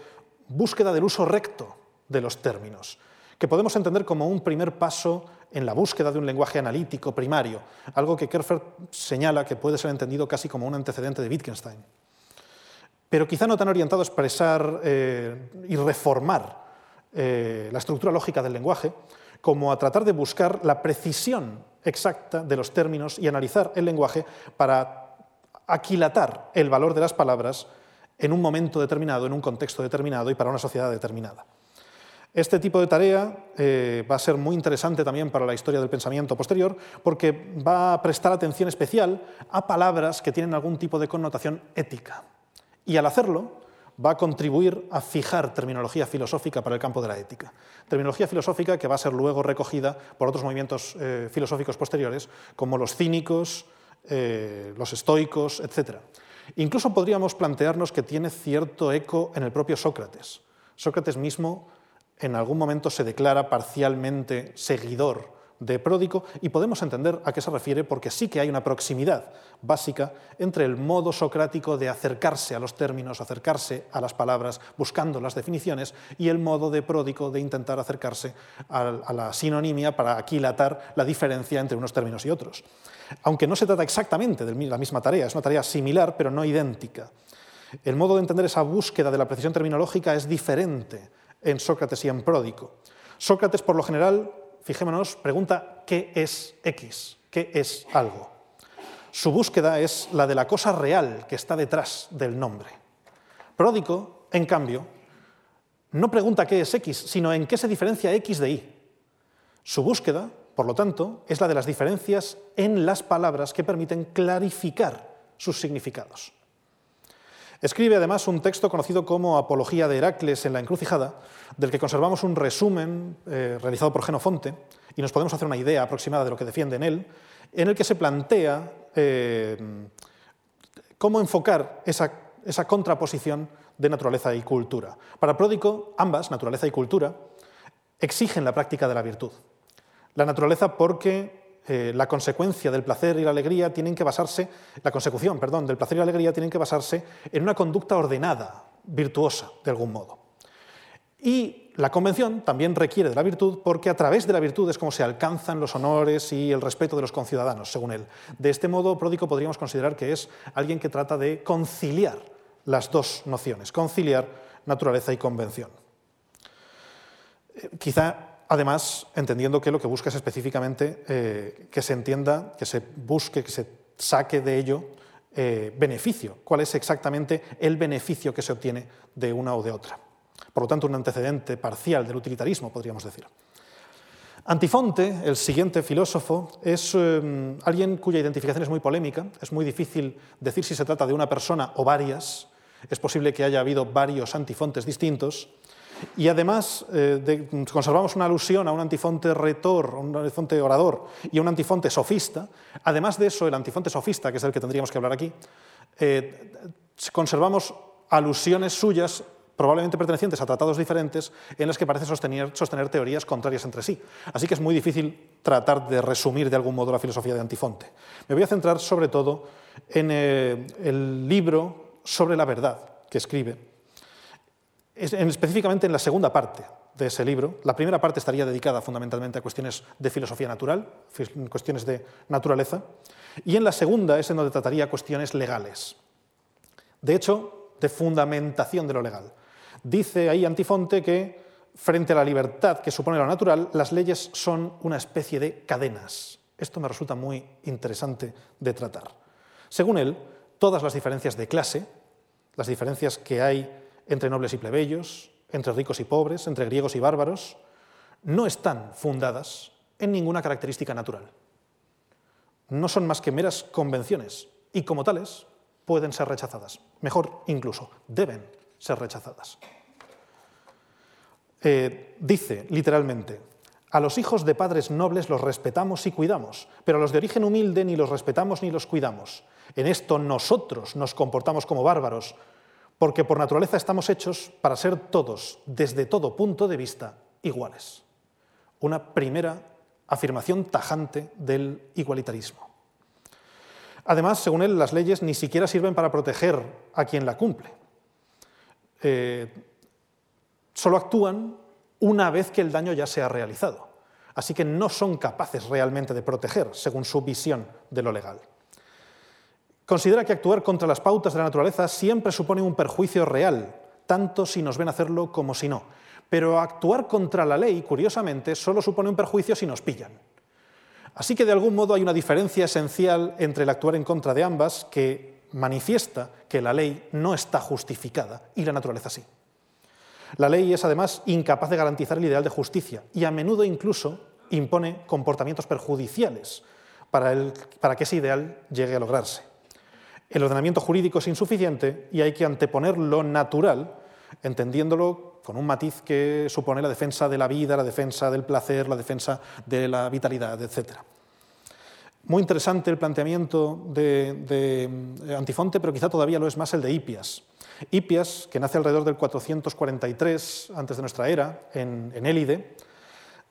búsqueda del uso recto de los términos, que podemos entender como un primer paso en la búsqueda de un lenguaje analítico primario, algo que Kerfer señala que puede ser entendido casi como un antecedente de Wittgenstein. Pero quizá no tan orientado a expresar eh, y reformar eh, la estructura lógica del lenguaje, como a tratar de buscar la precisión exacta de los términos y analizar el lenguaje para aquilatar el valor de las palabras en un momento determinado, en un contexto determinado y para una sociedad determinada. Este tipo de tarea eh, va a ser muy interesante también para la historia del pensamiento posterior porque va a prestar atención especial a palabras que tienen algún tipo de connotación ética. Y al hacerlo, va a contribuir a fijar terminología filosófica para el campo de la ética. Terminología filosófica que va a ser luego recogida por otros movimientos eh, filosóficos posteriores, como los cínicos eh, los estoicos, etc. Incluso podríamos plantearnos que tiene cierto eco en el propio Sócrates. Sócrates mismo en algún momento se declara parcialmente seguidor de Pródico y podemos entender a qué se refiere porque sí que hay una proximidad básica entre el modo socrático de acercarse a los términos, acercarse a las palabras, buscando las definiciones, y el modo de Pródico de intentar acercarse a la sinonimia para aquilatar la diferencia entre unos términos y otros. Aunque no se trata exactamente de la misma tarea, es una tarea similar pero no idéntica. El modo de entender esa búsqueda de la precisión terminológica es diferente en Sócrates y en Pródico. Sócrates, por lo general, fijémonos, pregunta ¿qué es X? ¿Qué es algo? Su búsqueda es la de la cosa real que está detrás del nombre. Pródico, en cambio, no pregunta qué es X, sino en qué se diferencia X de Y. Su búsqueda, por lo tanto, es la de las diferencias en las palabras que permiten clarificar sus significados. Escribe además un texto conocido como Apología de Heracles en la encrucijada, del que conservamos un resumen eh, realizado por Genofonte y nos podemos hacer una idea aproximada de lo que defiende en él, en el que se plantea eh, cómo enfocar esa, esa contraposición de naturaleza y cultura. Para Pródico, ambas, naturaleza y cultura, exigen la práctica de la virtud. La naturaleza porque eh, la consecuencia del placer y la alegría tienen que basarse, la consecución, perdón, del placer y la alegría tienen que basarse en una conducta ordenada, virtuosa, de algún modo. Y la convención también requiere de la virtud porque a través de la virtud es como se alcanzan los honores y el respeto de los conciudadanos, según él. De este modo, Pródico podríamos considerar que es alguien que trata de conciliar las dos nociones, conciliar naturaleza y convención. Eh, quizá Además, entendiendo que lo que busca es específicamente eh, que se entienda, que se busque, que se saque de ello eh, beneficio. ¿Cuál es exactamente el beneficio que se obtiene de una o de otra? Por lo tanto, un antecedente parcial del utilitarismo, podríamos decir. Antifonte, el siguiente filósofo, es eh, alguien cuya identificación es muy polémica. Es muy difícil decir si se trata de una persona o varias. Es posible que haya habido varios antifontes distintos. Y además eh, conservamos una alusión a un antifonte retor, un antifonte orador y un antifonte sofista. Además de eso, el antifonte sofista, que es el que tendríamos que hablar aquí, eh, conservamos alusiones suyas probablemente pertenecientes a tratados diferentes, en las que parece sostener, teorías contrarias entre sí. Así que es muy difícil tratar de resumir de algún modo la filosofía de Antifonte. Me voy a centrar sobre todo en eh, el libro sobre la verdad que escribe, específicamente en la segunda parte de ese libro. La primera parte estaría dedicada fundamentalmente a cuestiones de filosofía natural, cuestiones de naturaleza, y en la segunda es en donde trataría cuestiones legales. De hecho, de fundamentación de lo legal. Dice ahí Antifonte que frente a la libertad que supone lo natural, las leyes son una especie de cadenas. Esto me resulta muy interesante de tratar. Según él, todas las diferencias de clase, las diferencias que hay entre nobles y plebeyos, entre ricos y pobres, entre griegos y bárbaros, no están fundadas en ninguna característica natural. No son más que meras convenciones y como tales pueden ser rechazadas. Mejor incluso, deben ser rechazadas. Eh, dice literalmente, a los hijos de padres nobles los respetamos y cuidamos, pero a los de origen humilde ni los respetamos ni los cuidamos. En esto nosotros nos comportamos como bárbaros, porque por naturaleza estamos hechos para ser todos, desde todo punto de vista, iguales. Una primera afirmación tajante del igualitarismo. Además, según él, las leyes ni siquiera sirven para proteger a quien la cumple. Eh, solo actúan una vez que el daño ya se ha realizado. Así que no son capaces realmente de proteger, según su visión de lo legal. Considera que actuar contra las pautas de la naturaleza siempre supone un perjuicio real, tanto si nos ven hacerlo como si no. Pero actuar contra la ley, curiosamente, solo supone un perjuicio si nos pillan. Así que de algún modo hay una diferencia esencial entre el actuar en contra de ambas que manifiesta que la ley no está justificada y la naturaleza sí. La ley es además incapaz de garantizar el ideal de justicia y a menudo incluso impone comportamientos perjudiciales para, para que ese ideal llegue a lograrse. El ordenamiento jurídico es insuficiente y hay que anteponer lo natural, entendiéndolo con un matiz que supone la defensa de la vida, la defensa del placer, la defensa de la vitalidad, etc. Muy interesante el planteamiento de, eh, Antifonte, pero quizá todavía lo es más el de Hipias. Hipias, que nace alrededor del 443 antes de nuestra era, en, Élide,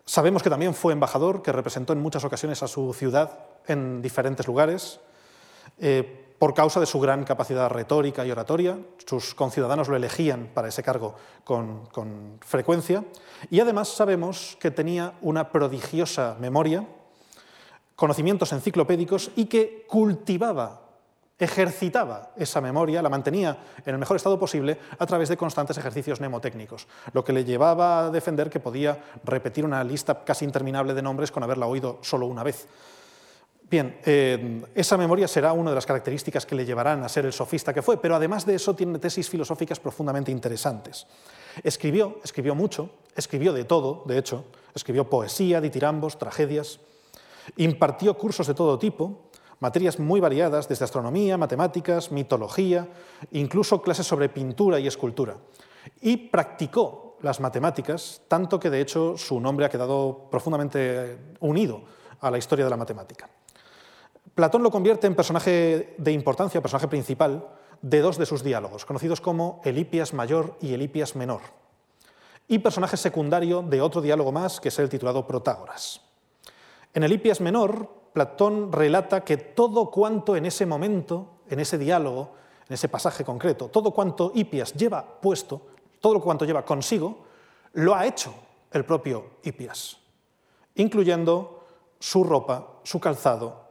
sabemos que también fue embajador, que representó en muchas ocasiones a su ciudad en diferentes lugares, eh, por causa de su gran capacidad retórica y oratoria. Sus conciudadanos lo elegían para ese cargo con, frecuencia. Y además sabemos que tenía una prodigiosa memoria, conocimientos enciclopédicos y que cultivaba, ejercitaba esa memoria, la mantenía en el mejor estado posible a través de constantes ejercicios mnemotécnicos, lo que le llevaba a defender que podía repetir una lista casi interminable de nombres con haberla oído solo una vez. Bien, eh, esa memoria será una de las características que le llevarán a ser el sofista que fue, pero además de eso tiene tesis filosóficas profundamente interesantes. Escribió, escribió mucho, escribió de todo, de hecho, escribió poesía, ditirambos, tragedias, Impartió cursos de todo tipo, materias muy variadas, desde astronomía, matemáticas, mitología, incluso clases sobre pintura y escultura. Y practicó las matemáticas, tanto que de hecho su nombre ha quedado profundamente unido a la historia de la matemática. Platón lo convierte en personaje de importancia, personaje principal, de dos de sus diálogos, conocidos como el Hipias Mayor y el Hipias Menor, y personaje secundario de otro diálogo más, que es el titulado Protágoras. En el Hipias menor, Platón relata que todo cuanto en ese momento, en ese diálogo, en ese pasaje concreto, todo cuanto Hipias lleva puesto, todo cuanto lleva consigo, lo ha hecho el propio Hipias, incluyendo su ropa, su calzado,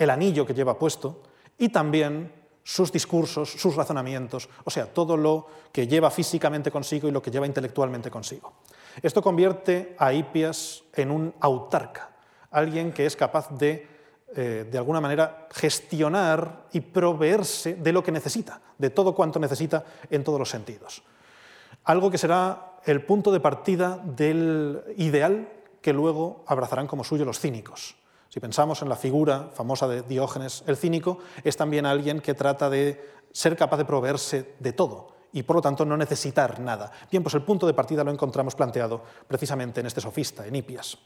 el anillo que lleva puesto y también sus discursos, sus razonamientos, o sea, todo lo que lleva físicamente consigo y lo que lleva intelectualmente consigo. Esto convierte a Hipias en un autarca, alguien que es capaz de, eh, de alguna manera, gestionar y proveerse de lo que necesita, de todo cuanto necesita en todos los sentidos. Algo que será el punto de partida del ideal que luego abrazarán como suyo los cínicos. Si pensamos en la figura famosa de Diógenes el cínico, es también alguien que trata de ser capaz de proveerse de todo y por lo tanto no necesitar nada. Bien, pues el punto de partida lo encontramos planteado precisamente en este sofista, en Hipias.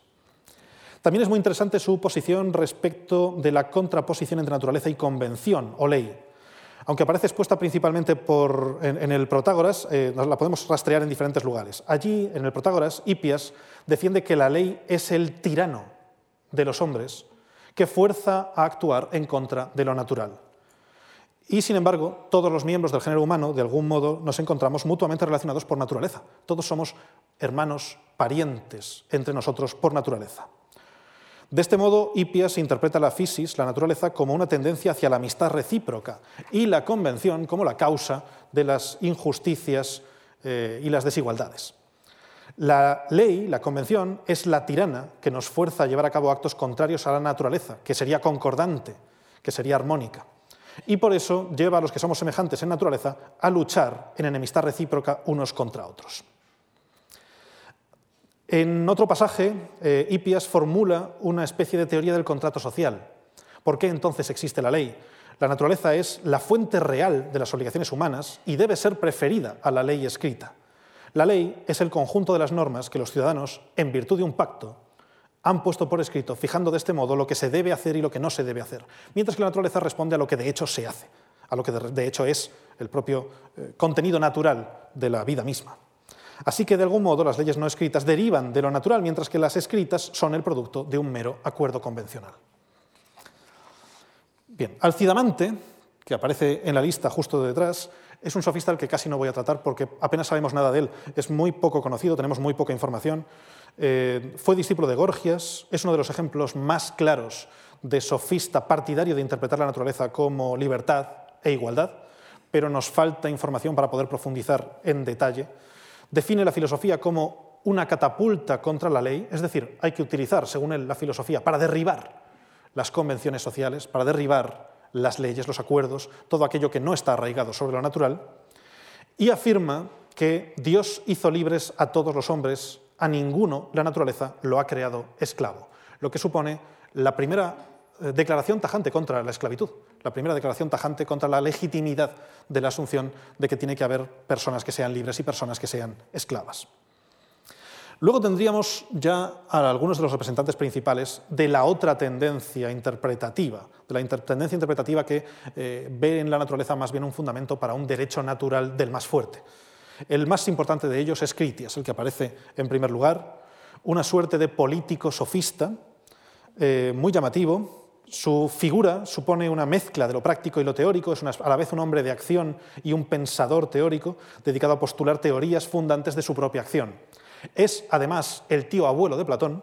También es muy interesante su posición respecto de la contraposición entre naturaleza y convención o ley. Aunque aparece expuesta principalmente en, el Protágoras, eh, la podemos rastrear en diferentes lugares. Allí, en el Protágoras, Hipias defiende que la ley es el tirano de los hombres que fuerza a actuar en contra de lo natural. Y, sin embargo, todos los miembros del género humano, de algún modo, nos encontramos mutuamente relacionados por naturaleza. Todos somos hermanos, parientes entre nosotros por naturaleza. De este modo, Hipias interpreta la fisis, la naturaleza, como una tendencia hacia la amistad recíproca y la convención como la causa de las injusticias eh, y las desigualdades. La ley, la convención, es la tirana que nos fuerza a llevar a cabo actos contrarios a la naturaleza, que sería concordante, que sería armónica. Y por eso lleva a los que somos semejantes en naturaleza a luchar en enemistad recíproca unos contra otros. En otro pasaje, eh, formula una especie de teoría del contrato social. ¿Por qué entonces existe la ley? La naturaleza es la fuente real de las obligaciones humanas y debe ser preferida a la ley escrita. La ley es el conjunto de las normas que los ciudadanos, en virtud de un pacto, han puesto por escrito, fijando de este modo lo que se debe hacer y lo que no se debe hacer, mientras que la naturaleza responde a lo que de hecho se hace, a lo que de hecho es el propio eh, contenido natural de la vida misma. Así que, de algún modo, las leyes no escritas derivan de lo natural, mientras que las escritas son el producto de un mero acuerdo convencional. Bien, Alcidamante, que aparece en la lista justo detrás, es un sofista al que casi no voy a tratar porque apenas sabemos nada de él. Es muy poco conocido, tenemos muy poca información. Eh, fue discípulo de Gorgias, es uno de los ejemplos más claros de sofista partidario de interpretar la naturaleza como libertad e igualdad, pero nos falta información para poder profundizar en detalle define la filosofía como una catapulta contra la ley, es decir, hay que utilizar, según él, la filosofía para derribar las convenciones sociales, para derribar las leyes, los acuerdos, todo aquello que no está arraigado sobre lo natural, y afirma que Dios hizo libres a todos los hombres, a ninguno la naturaleza lo ha creado esclavo, lo que supone la primera eh, declaración tajante contra la esclavitud, la primera declaración tajante contra la legitimidad de la asunción de que tiene que haber personas que sean libres y personas que sean esclavas. Luego tendríamos ya a algunos de los representantes principales de la otra tendencia interpretativa, de la tendencia interpretativa que eh, ve en la naturaleza más bien un fundamento para un derecho natural del más fuerte. El más importante de ellos es Critias, el que aparece en primer lugar, una suerte de político sofista, eh, muy llamativo, su figura supone una mezcla de lo práctico y lo teórico, es a la vez un hombre de acción y un pensador teórico dedicado a postular teorías fundantes de su propia acción. Es además el tío abuelo de Platón,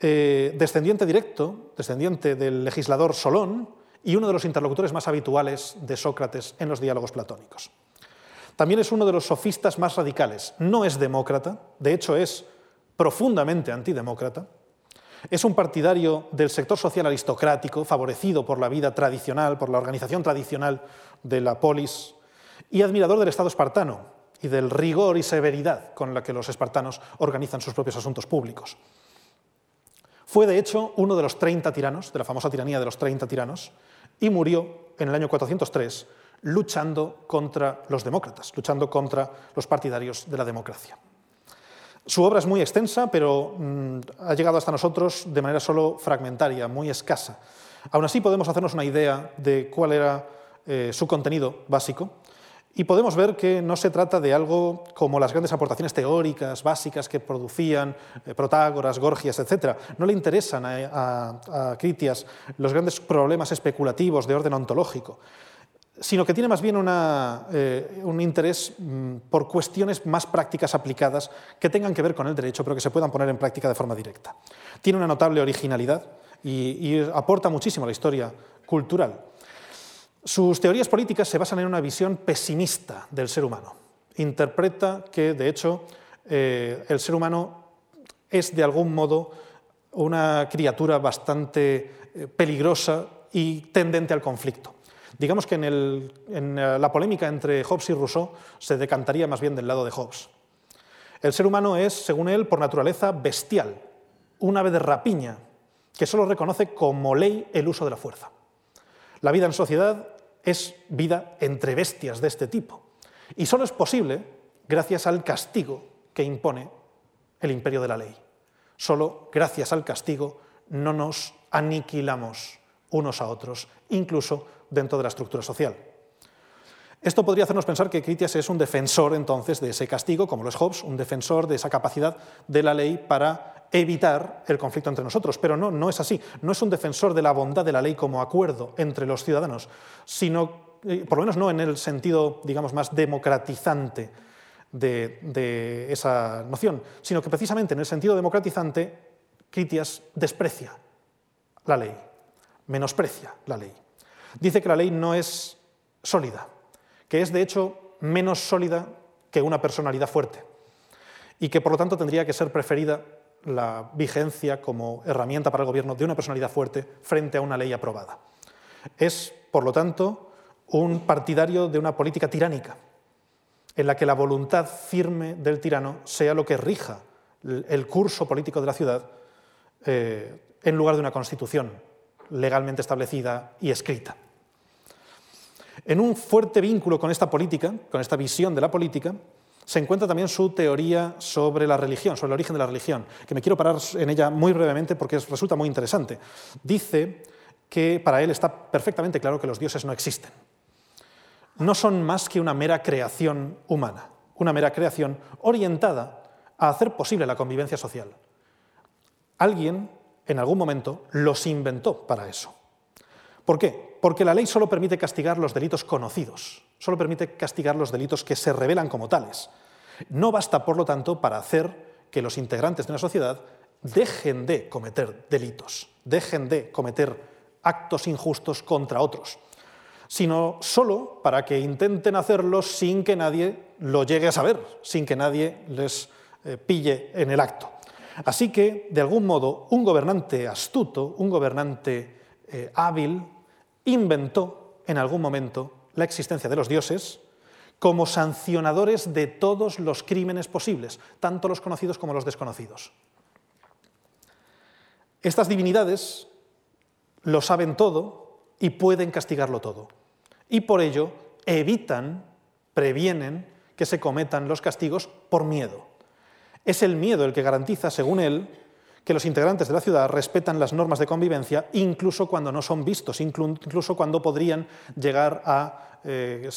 eh, descendiente directo, descendiente del legislador Solón y uno de los interlocutores más habituales de Sócrates en los diálogos platónicos. También es uno de los sofistas más radicales. No es demócrata, de hecho es profundamente antidemócrata es un partidario del sector social aristocrático, favorecido por la vida tradicional, por la organización tradicional de la polis, y admirador del Estado espartano y del rigor y severidad con la que los espartanos organizan sus propios asuntos públicos. Fue, de hecho, uno de los 30 tiranos, de la famosa tiranía de los 30 tiranos, y murió en el año 403 luchando contra los demócratas, luchando contra los partidarios de la democracia. Su obra es muy extensa, pero mm, ha llegado hasta nosotros de manera solo fragmentaria, muy escasa. Aún así podemos hacernos una idea de cuál era eh, su contenido básico y podemos ver que no se trata de algo como las grandes aportaciones teóricas básicas que producían eh, Protágoras, Gorgias, etc. No le interesan a Critias los grandes problemas especulativos de orden ontológico sino que tiene más bien eh, un interés mm, por cuestiones más prácticas aplicadas que tengan que ver con el derecho, pero que se puedan poner en práctica de forma directa. Tiene una notable originalidad y, aporta muchísimo a la historia cultural. Sus teorías políticas se basan en una visión pesimista del ser humano. Interpreta que, de hecho, eh, el ser humano es de algún modo una criatura bastante eh, peligrosa y tendente al conflicto. Digamos que en, la polémica entre Hobbes y Rousseau se decantaría más bien del lado de Hobbes. El ser humano es, según él, por naturaleza bestial, un ave de rapiña que solo reconoce como ley el uso de la fuerza. La vida en sociedad es vida entre bestias de este tipo y solo es posible gracias al castigo que impone el imperio de la ley. Solo gracias al castigo no nos aniquilamos unos a otros, incluso dentro de la estructura social. Esto podría hacernos pensar que Critias es un defensor entonces de ese castigo, como lo es Hobbes, un defensor de esa capacidad de la ley para evitar el conflicto entre nosotros. Pero no, no es así. No es un defensor de la bondad de la ley como acuerdo entre los ciudadanos, sino, eh, por lo menos no en el sentido, digamos, más democratizante de, de esa noción, sino que precisamente en el sentido democratizante, Critias desprecia la ley, menosprecia la ley. Dice que la ley no es sólida, que es de hecho menos sólida que una personalidad fuerte y que por lo tanto tendría que ser preferida la vigencia como herramienta para el gobierno de una personalidad fuerte frente a una ley aprobada. Es, por lo tanto, un partidario de una política tiránica, en la que la voluntad firme del tirano sea lo que rija el curso político de la ciudad eh, en lugar de una constitución legalmente establecida y escrita. En un fuerte vínculo con esta política, con esta visión de la política, se encuentra también su teoría sobre la religión, sobre el origen de la religión, que me quiero parar en ella muy brevemente porque resulta muy interesante. Dice que para él está perfectamente claro que los dioses no existen. No son más que una mera creación humana, una mera creación orientada a hacer posible la convivencia social. Alguien en algún momento los inventó para eso. ¿Por qué? Porque la ley solo permite castigar los delitos conocidos, solo permite castigar los delitos que se revelan como tales. No basta, por lo tanto, para hacer que los integrantes de una sociedad dejen de cometer delitos, dejen de cometer actos injustos contra otros, sino solo para que intenten hacerlos sin que nadie lo llegue a saber, sin que nadie les eh, pille en el acto. Así que, de algún modo, un gobernante astuto, un gobernante eh, hábil, inventó en algún momento la existencia de los dioses como sancionadores de todos los crímenes posibles, tanto los conocidos como los desconocidos. Estas divinidades lo saben todo y pueden castigarlo todo. Y por ello evitan, previenen que se cometan los castigos por miedo. Es el miedo el que garantiza, según él, que los integrantes de la ciudad respetan las normas de convivencia incluso cuando no son vistos, incluso cuando podrían llegar a eh,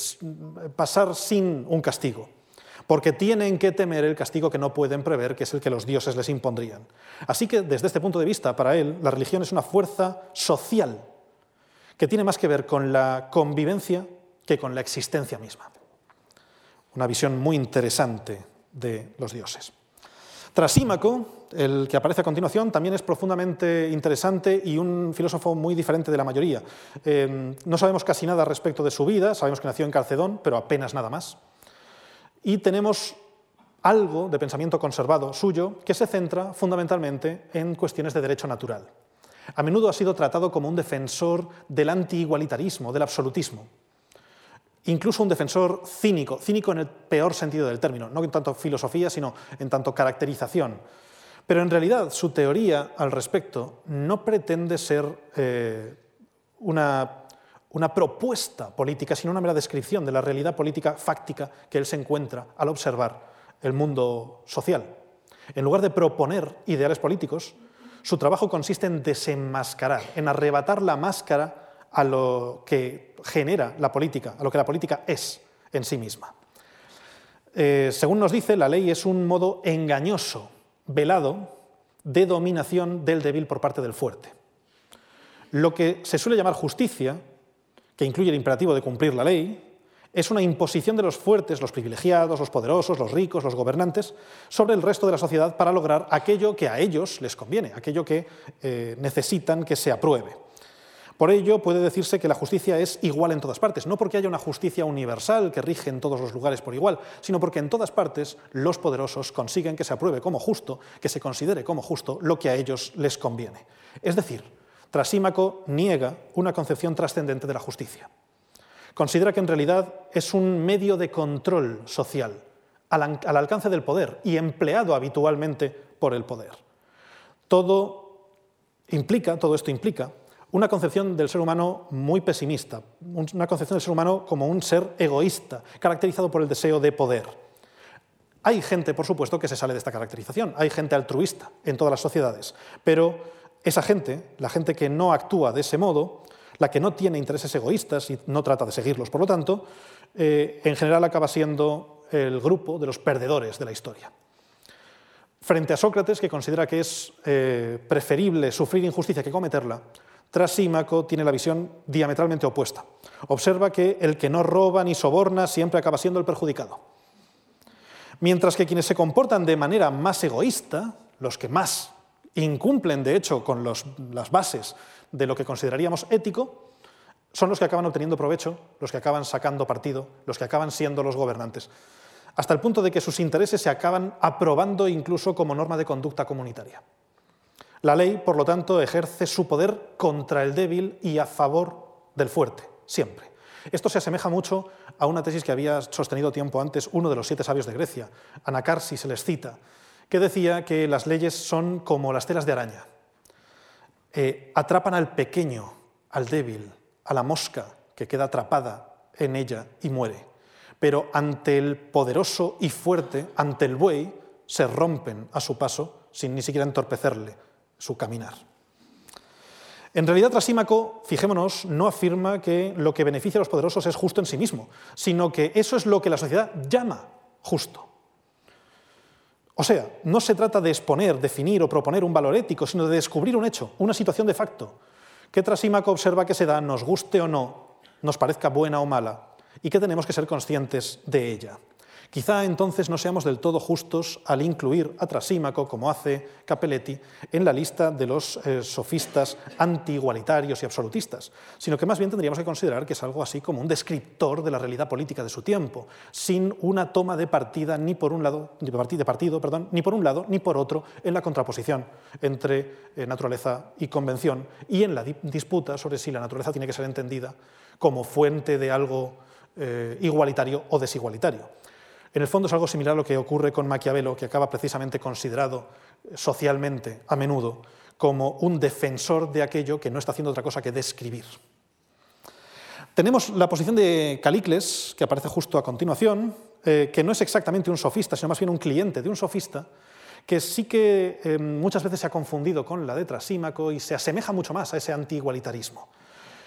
pasar sin un castigo, porque tienen que temer el castigo que no pueden prever, que es el que los dioses les impondrían. Así que desde este punto de vista, para él, la religión es una fuerza social que tiene más que ver con la convivencia que con la existencia misma. Una visión muy interesante de los dioses. Trasímaco, el que aparece a continuación, también es profundamente interesante y un filósofo muy diferente de la mayoría. Eh, no sabemos casi nada respecto de su vida, sabemos que nació en Calcedón, pero apenas nada más. Y tenemos algo de pensamiento conservado suyo que se centra fundamentalmente en cuestiones de derecho natural. A menudo ha sido tratado como un defensor del anti-igualitarismo, del absolutismo incluso un defensor cínico, cínico en el peor sentido del término, no en tanto filosofía, sino en tanto caracterización. Pero en realidad su teoría al respecto no pretende ser eh, una, una propuesta política, sino una mera descripción de la realidad política fáctica que él se encuentra al observar el mundo social. En lugar de proponer ideales políticos, su trabajo consiste en desenmascarar, en arrebatar la máscara a lo que genera la política, a lo que la política es en sí misma. Eh, según nos dice, la ley es un modo engañoso, velado, de dominación del débil por parte del fuerte. Lo que se suele llamar justicia, que incluye el imperativo de cumplir la ley, es una imposición de los fuertes, los privilegiados, los poderosos, los ricos, los gobernantes, sobre el resto de la sociedad para lograr aquello que a ellos les conviene, aquello que eh, necesitan que se apruebe. Por ello, puede decirse que la justicia es igual en todas partes, no porque haya una justicia universal que rige en todos los lugares por igual, sino porque en todas partes los poderosos consiguen que se apruebe como justo, que se considere como justo lo que a ellos les conviene. Es decir, Trasímaco niega una concepción trascendente de la justicia. Considera que en realidad es un medio de control social al, al alcance del poder y empleado habitualmente por el poder. Todo implica, todo esto implica una concepción del ser humano muy pesimista, una concepción del ser humano como un ser egoísta, caracterizado por el deseo de poder. Hay gente, por supuesto, que se sale de esta caracterización, hay gente altruista en todas las sociedades, pero esa gente, la gente que no actúa de ese modo, la que no tiene intereses egoístas y no trata de seguirlos, por lo tanto, eh, en general acaba siendo el grupo de los perdedores de la historia. Frente a Sócrates, que considera que es eh, preferible sufrir injusticia que cometerla, Trasímaco tiene la visión diametralmente opuesta. Observa que el que no roba ni soborna siempre acaba siendo el perjudicado. Mientras que quienes se comportan de manera más egoísta, los que más incumplen, de hecho, con las bases de lo que consideraríamos ético, son los que acaban obteniendo provecho, los que acaban sacando partido, los que acaban siendo los gobernantes, hasta el punto de que sus intereses se acaban aprobando incluso como norma de conducta comunitaria. La ley, por lo tanto, ejerce su poder contra el débil y a favor del fuerte, siempre. Esto se asemeja mucho a una tesis que había sostenido tiempo antes uno de los siete sabios de Grecia, Anacarsis se les cita, que decía que las leyes son como las telas de araña. Eh, atrapan al pequeño, al débil, a la mosca que queda atrapada en ella y muere. Pero ante el poderoso y fuerte, ante el buey, se rompen a su paso sin ni siquiera entorpecerle su caminar. En realidad, Trasímaco, fijémonos, no afirma que lo que beneficia a los poderosos es justo en sí mismo, sino que eso es lo que la sociedad llama justo. O sea, no se trata de exponer, definir o proponer un valor ético, sino de descubrir un hecho, una situación de facto, que Trasímaco observa que se da, nos guste o no, nos parezca buena o mala, y que tenemos que ser conscientes de ella. Quizá entonces no seamos del todo justos al incluir a Trasímaco, como hace Capelletti, en la lista de los eh, sofistas anti-igualitarios y absolutistas, sino que más bien tendríamos que considerar que es algo así como un descriptor de la realidad política de su tiempo, sin una toma de partida ni por un lado, partido, ni por un lado ni por otro en la contraposición entre eh, naturaleza y convención y en la disputa sobre si la naturaleza tiene que ser entendida como fuente de algo eh, igualitario o desigualitario. En el fondo es algo similar a lo que ocurre con Maquiavelo, que acaba precisamente considerado socialmente a menudo como un defensor de aquello que no está haciendo otra cosa que describir. Tenemos la posición de Calicles, que aparece justo a continuación, eh, que no es exactamente un sofista, sino más bien un cliente de un sofista, que sí que eh, muchas veces se ha confundido con la de Trasímaco y se asemeja mucho más a ese anti-igualitarismo.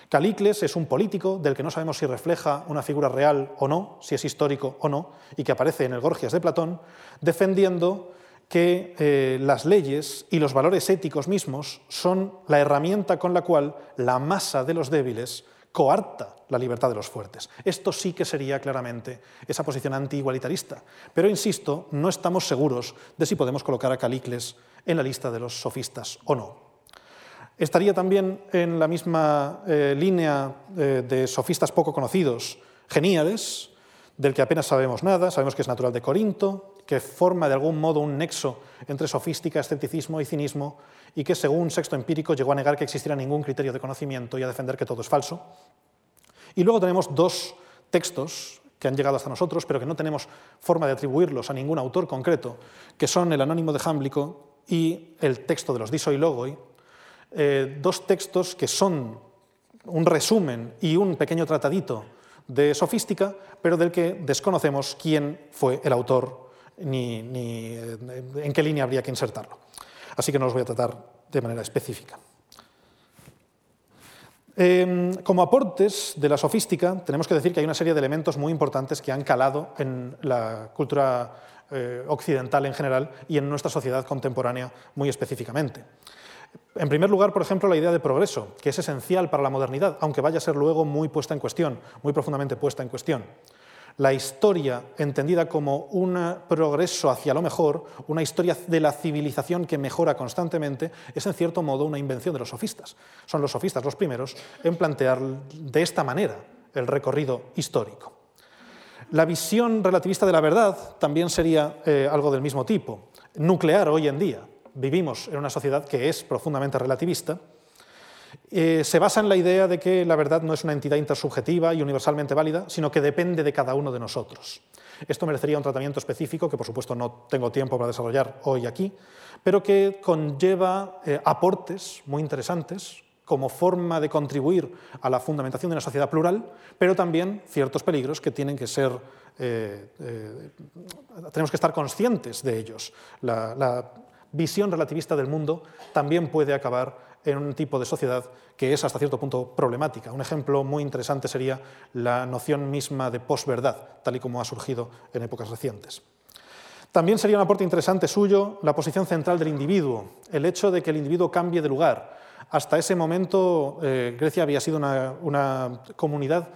Calicles es un político del que no sabemos si refleja una figura real o no, si es histórico o no, y que aparece en el Gorgias de Platón, defendiendo que eh, las leyes y los valores éticos mismos son la herramienta con la cual la masa de los débiles coarta la libertad de los fuertes. Esto sí que sería claramente esa posición anti-igualitarista. Pero, insisto, no estamos seguros de si podemos colocar a Calicles en la lista de los sofistas o no. Estaría también en la misma eh, línea eh, de sofistas poco conocidos, Geníades, del que apenas sabemos nada, sabemos que es natural de Corinto, que forma de algún modo un nexo entre sofística, escepticismo y cinismo, y que según Sexto Empírico llegó a negar que existiera ningún criterio de conocimiento y a defender que todo es falso. Y luego tenemos dos textos que han llegado hasta nosotros, pero que no tenemos forma de atribuirlos a ningún autor concreto, que son el Anónimo de Jámblico y el texto de los Diso y Logoi, eh, dos textos que son un resumen y un pequeño tratadito de sofística, pero del que desconocemos quién fue el autor ni, ni eh, en qué línea habría que insertarlo. Así que no los voy a tratar de manera específica. Em, como aportes de la sofística, tenemos que decir que hay una serie de elementos muy importantes que han calado en la cultura eh, occidental en general y en nuestra sociedad contemporánea muy específicamente. En primer lugar, por ejemplo, la idea de progreso, que es esencial para la modernidad, aunque vaya a ser luego muy puesta en cuestión, muy profundamente puesta en cuestión la historia entendida como un progreso hacia lo mejor, una historia de la civilización que mejora constantemente, es en cierto modo una invención de los sofistas. Son los sofistas los primeros en plantear de esta manera el recorrido histórico. La visión relativista de la verdad también sería eh, algo del mismo tipo, nuclear hoy en día. Vivimos en una sociedad que es profundamente relativista, eh, se basa en la idea de que la verdad no es una entidad intersubjetiva y universalmente válida, sino que depende de cada uno de nosotros. Esto merecería un tratamiento específico que, por supuesto, no tengo tiempo para desarrollar hoy aquí, pero que conlleva eh, aportes muy interesantes como forma de contribuir a la fundamentación de una sociedad plural, pero también ciertos peligros que tienen que ser, eh, tenemos que estar conscientes de ellos. la visión relativista del mundo también puede acabar en un tipo de sociedad que es hasta cierto punto problemática. Un ejemplo muy interesante sería la noción misma de posverdad, tal y como ha surgido en épocas recientes. También sería un aporte interesante suyo la posición central del individuo, el hecho de que el individuo cambie de lugar. Hasta ese momento eh, Grecia había sido una, una comunidad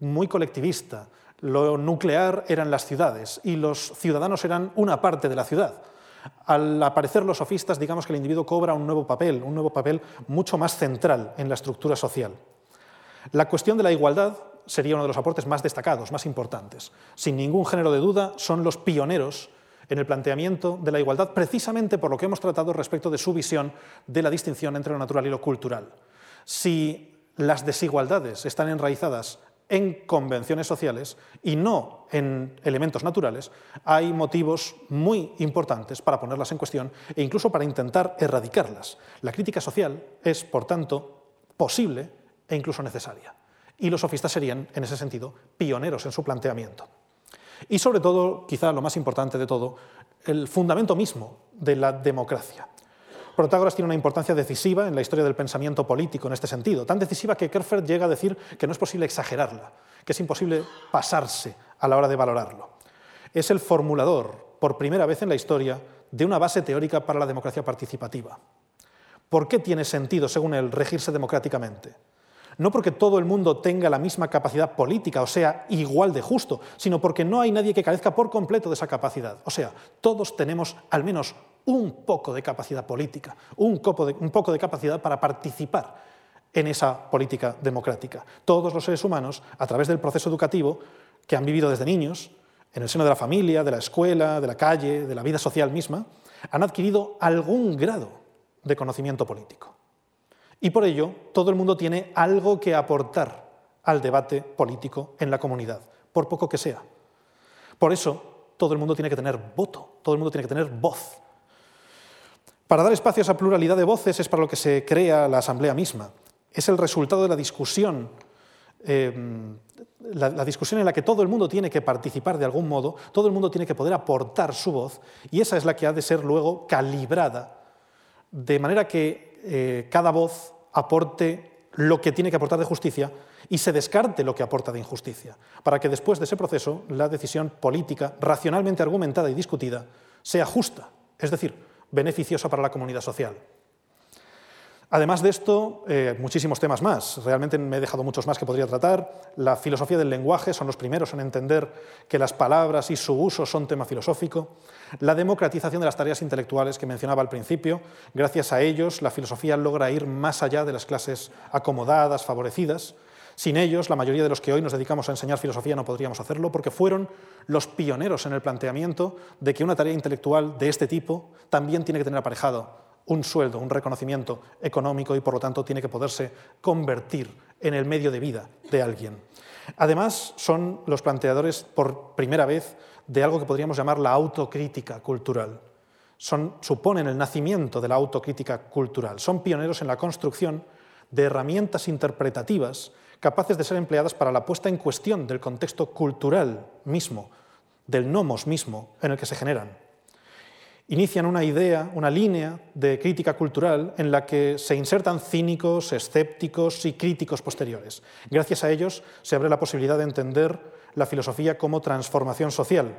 muy colectivista. Lo nuclear eran las ciudades y los ciudadanos eran una parte de la ciudad. Al aparecer los sofistas, digamos que el individuo cobra un nuevo papel, un nuevo papel mucho más central en la estructura social. La cuestión de la igualdad sería uno de los aportes más destacados, más importantes. Sin ningún género de duda, son los pioneros en el planteamiento de la igualdad, precisamente por lo que hemos tratado respecto de su visión de la distinción entre lo natural y lo cultural. Si las desigualdades están enraizadas en convenciones sociales y no en elementos naturales, hay motivos muy importantes para ponerlas en cuestión e incluso para intentar erradicarlas. La crítica social es, por tanto, posible e incluso necesaria. Y los sofistas serían, en ese sentido, pioneros en su planteamiento. Y sobre todo, quizá lo más importante de todo, el fundamento mismo de la democracia. Protágoras tiene una importancia decisiva en la historia del pensamiento político en este sentido, tan decisiva que Kerfer llega a decir que no es posible exagerarla, que es imposible pasarse a la hora de valorarlo. Es el formulador, por primera vez en la historia, de una base teórica para la democracia participativa. ¿Por qué tiene sentido, según él, regirse democráticamente? No porque todo el mundo tenga la misma capacidad política, o sea, igual de justo, sino porque no hay nadie que carezca por completo de esa capacidad. O sea, todos tenemos al menos un poco de capacidad política, un poco de, capacidad para participar en esa política democrática. Todos los seres humanos, a través del proceso educativo que han vivido desde niños, en el seno de la familia, de la escuela, de la calle, de la vida social misma, han adquirido algún grado de conocimiento político. Y por ello, todo el mundo tiene algo que aportar al debate político en la comunidad, por poco que sea. Por eso, todo el mundo tiene que tener voto, todo el mundo tiene que tener voz. Para dar espacio a esa pluralidad de voces es para lo que se crea la Asamblea misma. Es el resultado de la discusión eh, la, discusión en la que todo el mundo tiene que participar de algún modo, todo el mundo tiene que poder aportar su voz, y esa es la que ha de ser luego calibrada, de manera que eh, cada voz aporte lo que tiene que aportar de justicia y se descarte lo que aporta de injusticia, para que después de ese proceso la decisión política, racionalmente argumentada y discutida, sea justa, es decir, beneficiosa para la comunidad social. Además de esto, eh, muchísimos temas más. Realmente me he dejado muchos más que podría tratar. La filosofía del lenguaje son los primeros en entender que las palabras y su uso son tema filosófico. La democratización de las tareas intelectuales que mencionaba al principio. Gracias a ellos, la filosofía logra ir más allá de las clases acomodadas, favorecidas. Sin ellos, la mayoría de los que hoy nos dedicamos a enseñar filosofía no podríamos hacerlo porque fueron los pioneros en el planteamiento de que una tarea intelectual de este tipo también tiene que tener aparejado un sueldo, un reconocimiento económico y por lo tanto tiene que poderse convertir en el medio de vida de alguien. Además, son los planteadores por primera vez de algo que podríamos llamar la autocrítica cultural. Son, suponen el nacimiento de la autocrítica cultural. Son pioneros en la construcción de herramientas interpretativas capaces de ser empleadas para la puesta en cuestión del contexto cultural mismo, del nomos mismo en el que se generan inician una idea, una línea de crítica cultural en la que se insertan cínicos, escépticos y críticos posteriores. Gracias a ellos se abre la posibilidad de entender la filosofía como transformación social.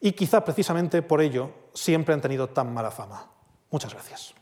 Y quizá precisamente por ello siempre han tenido tan mala fama. Muchas gracias.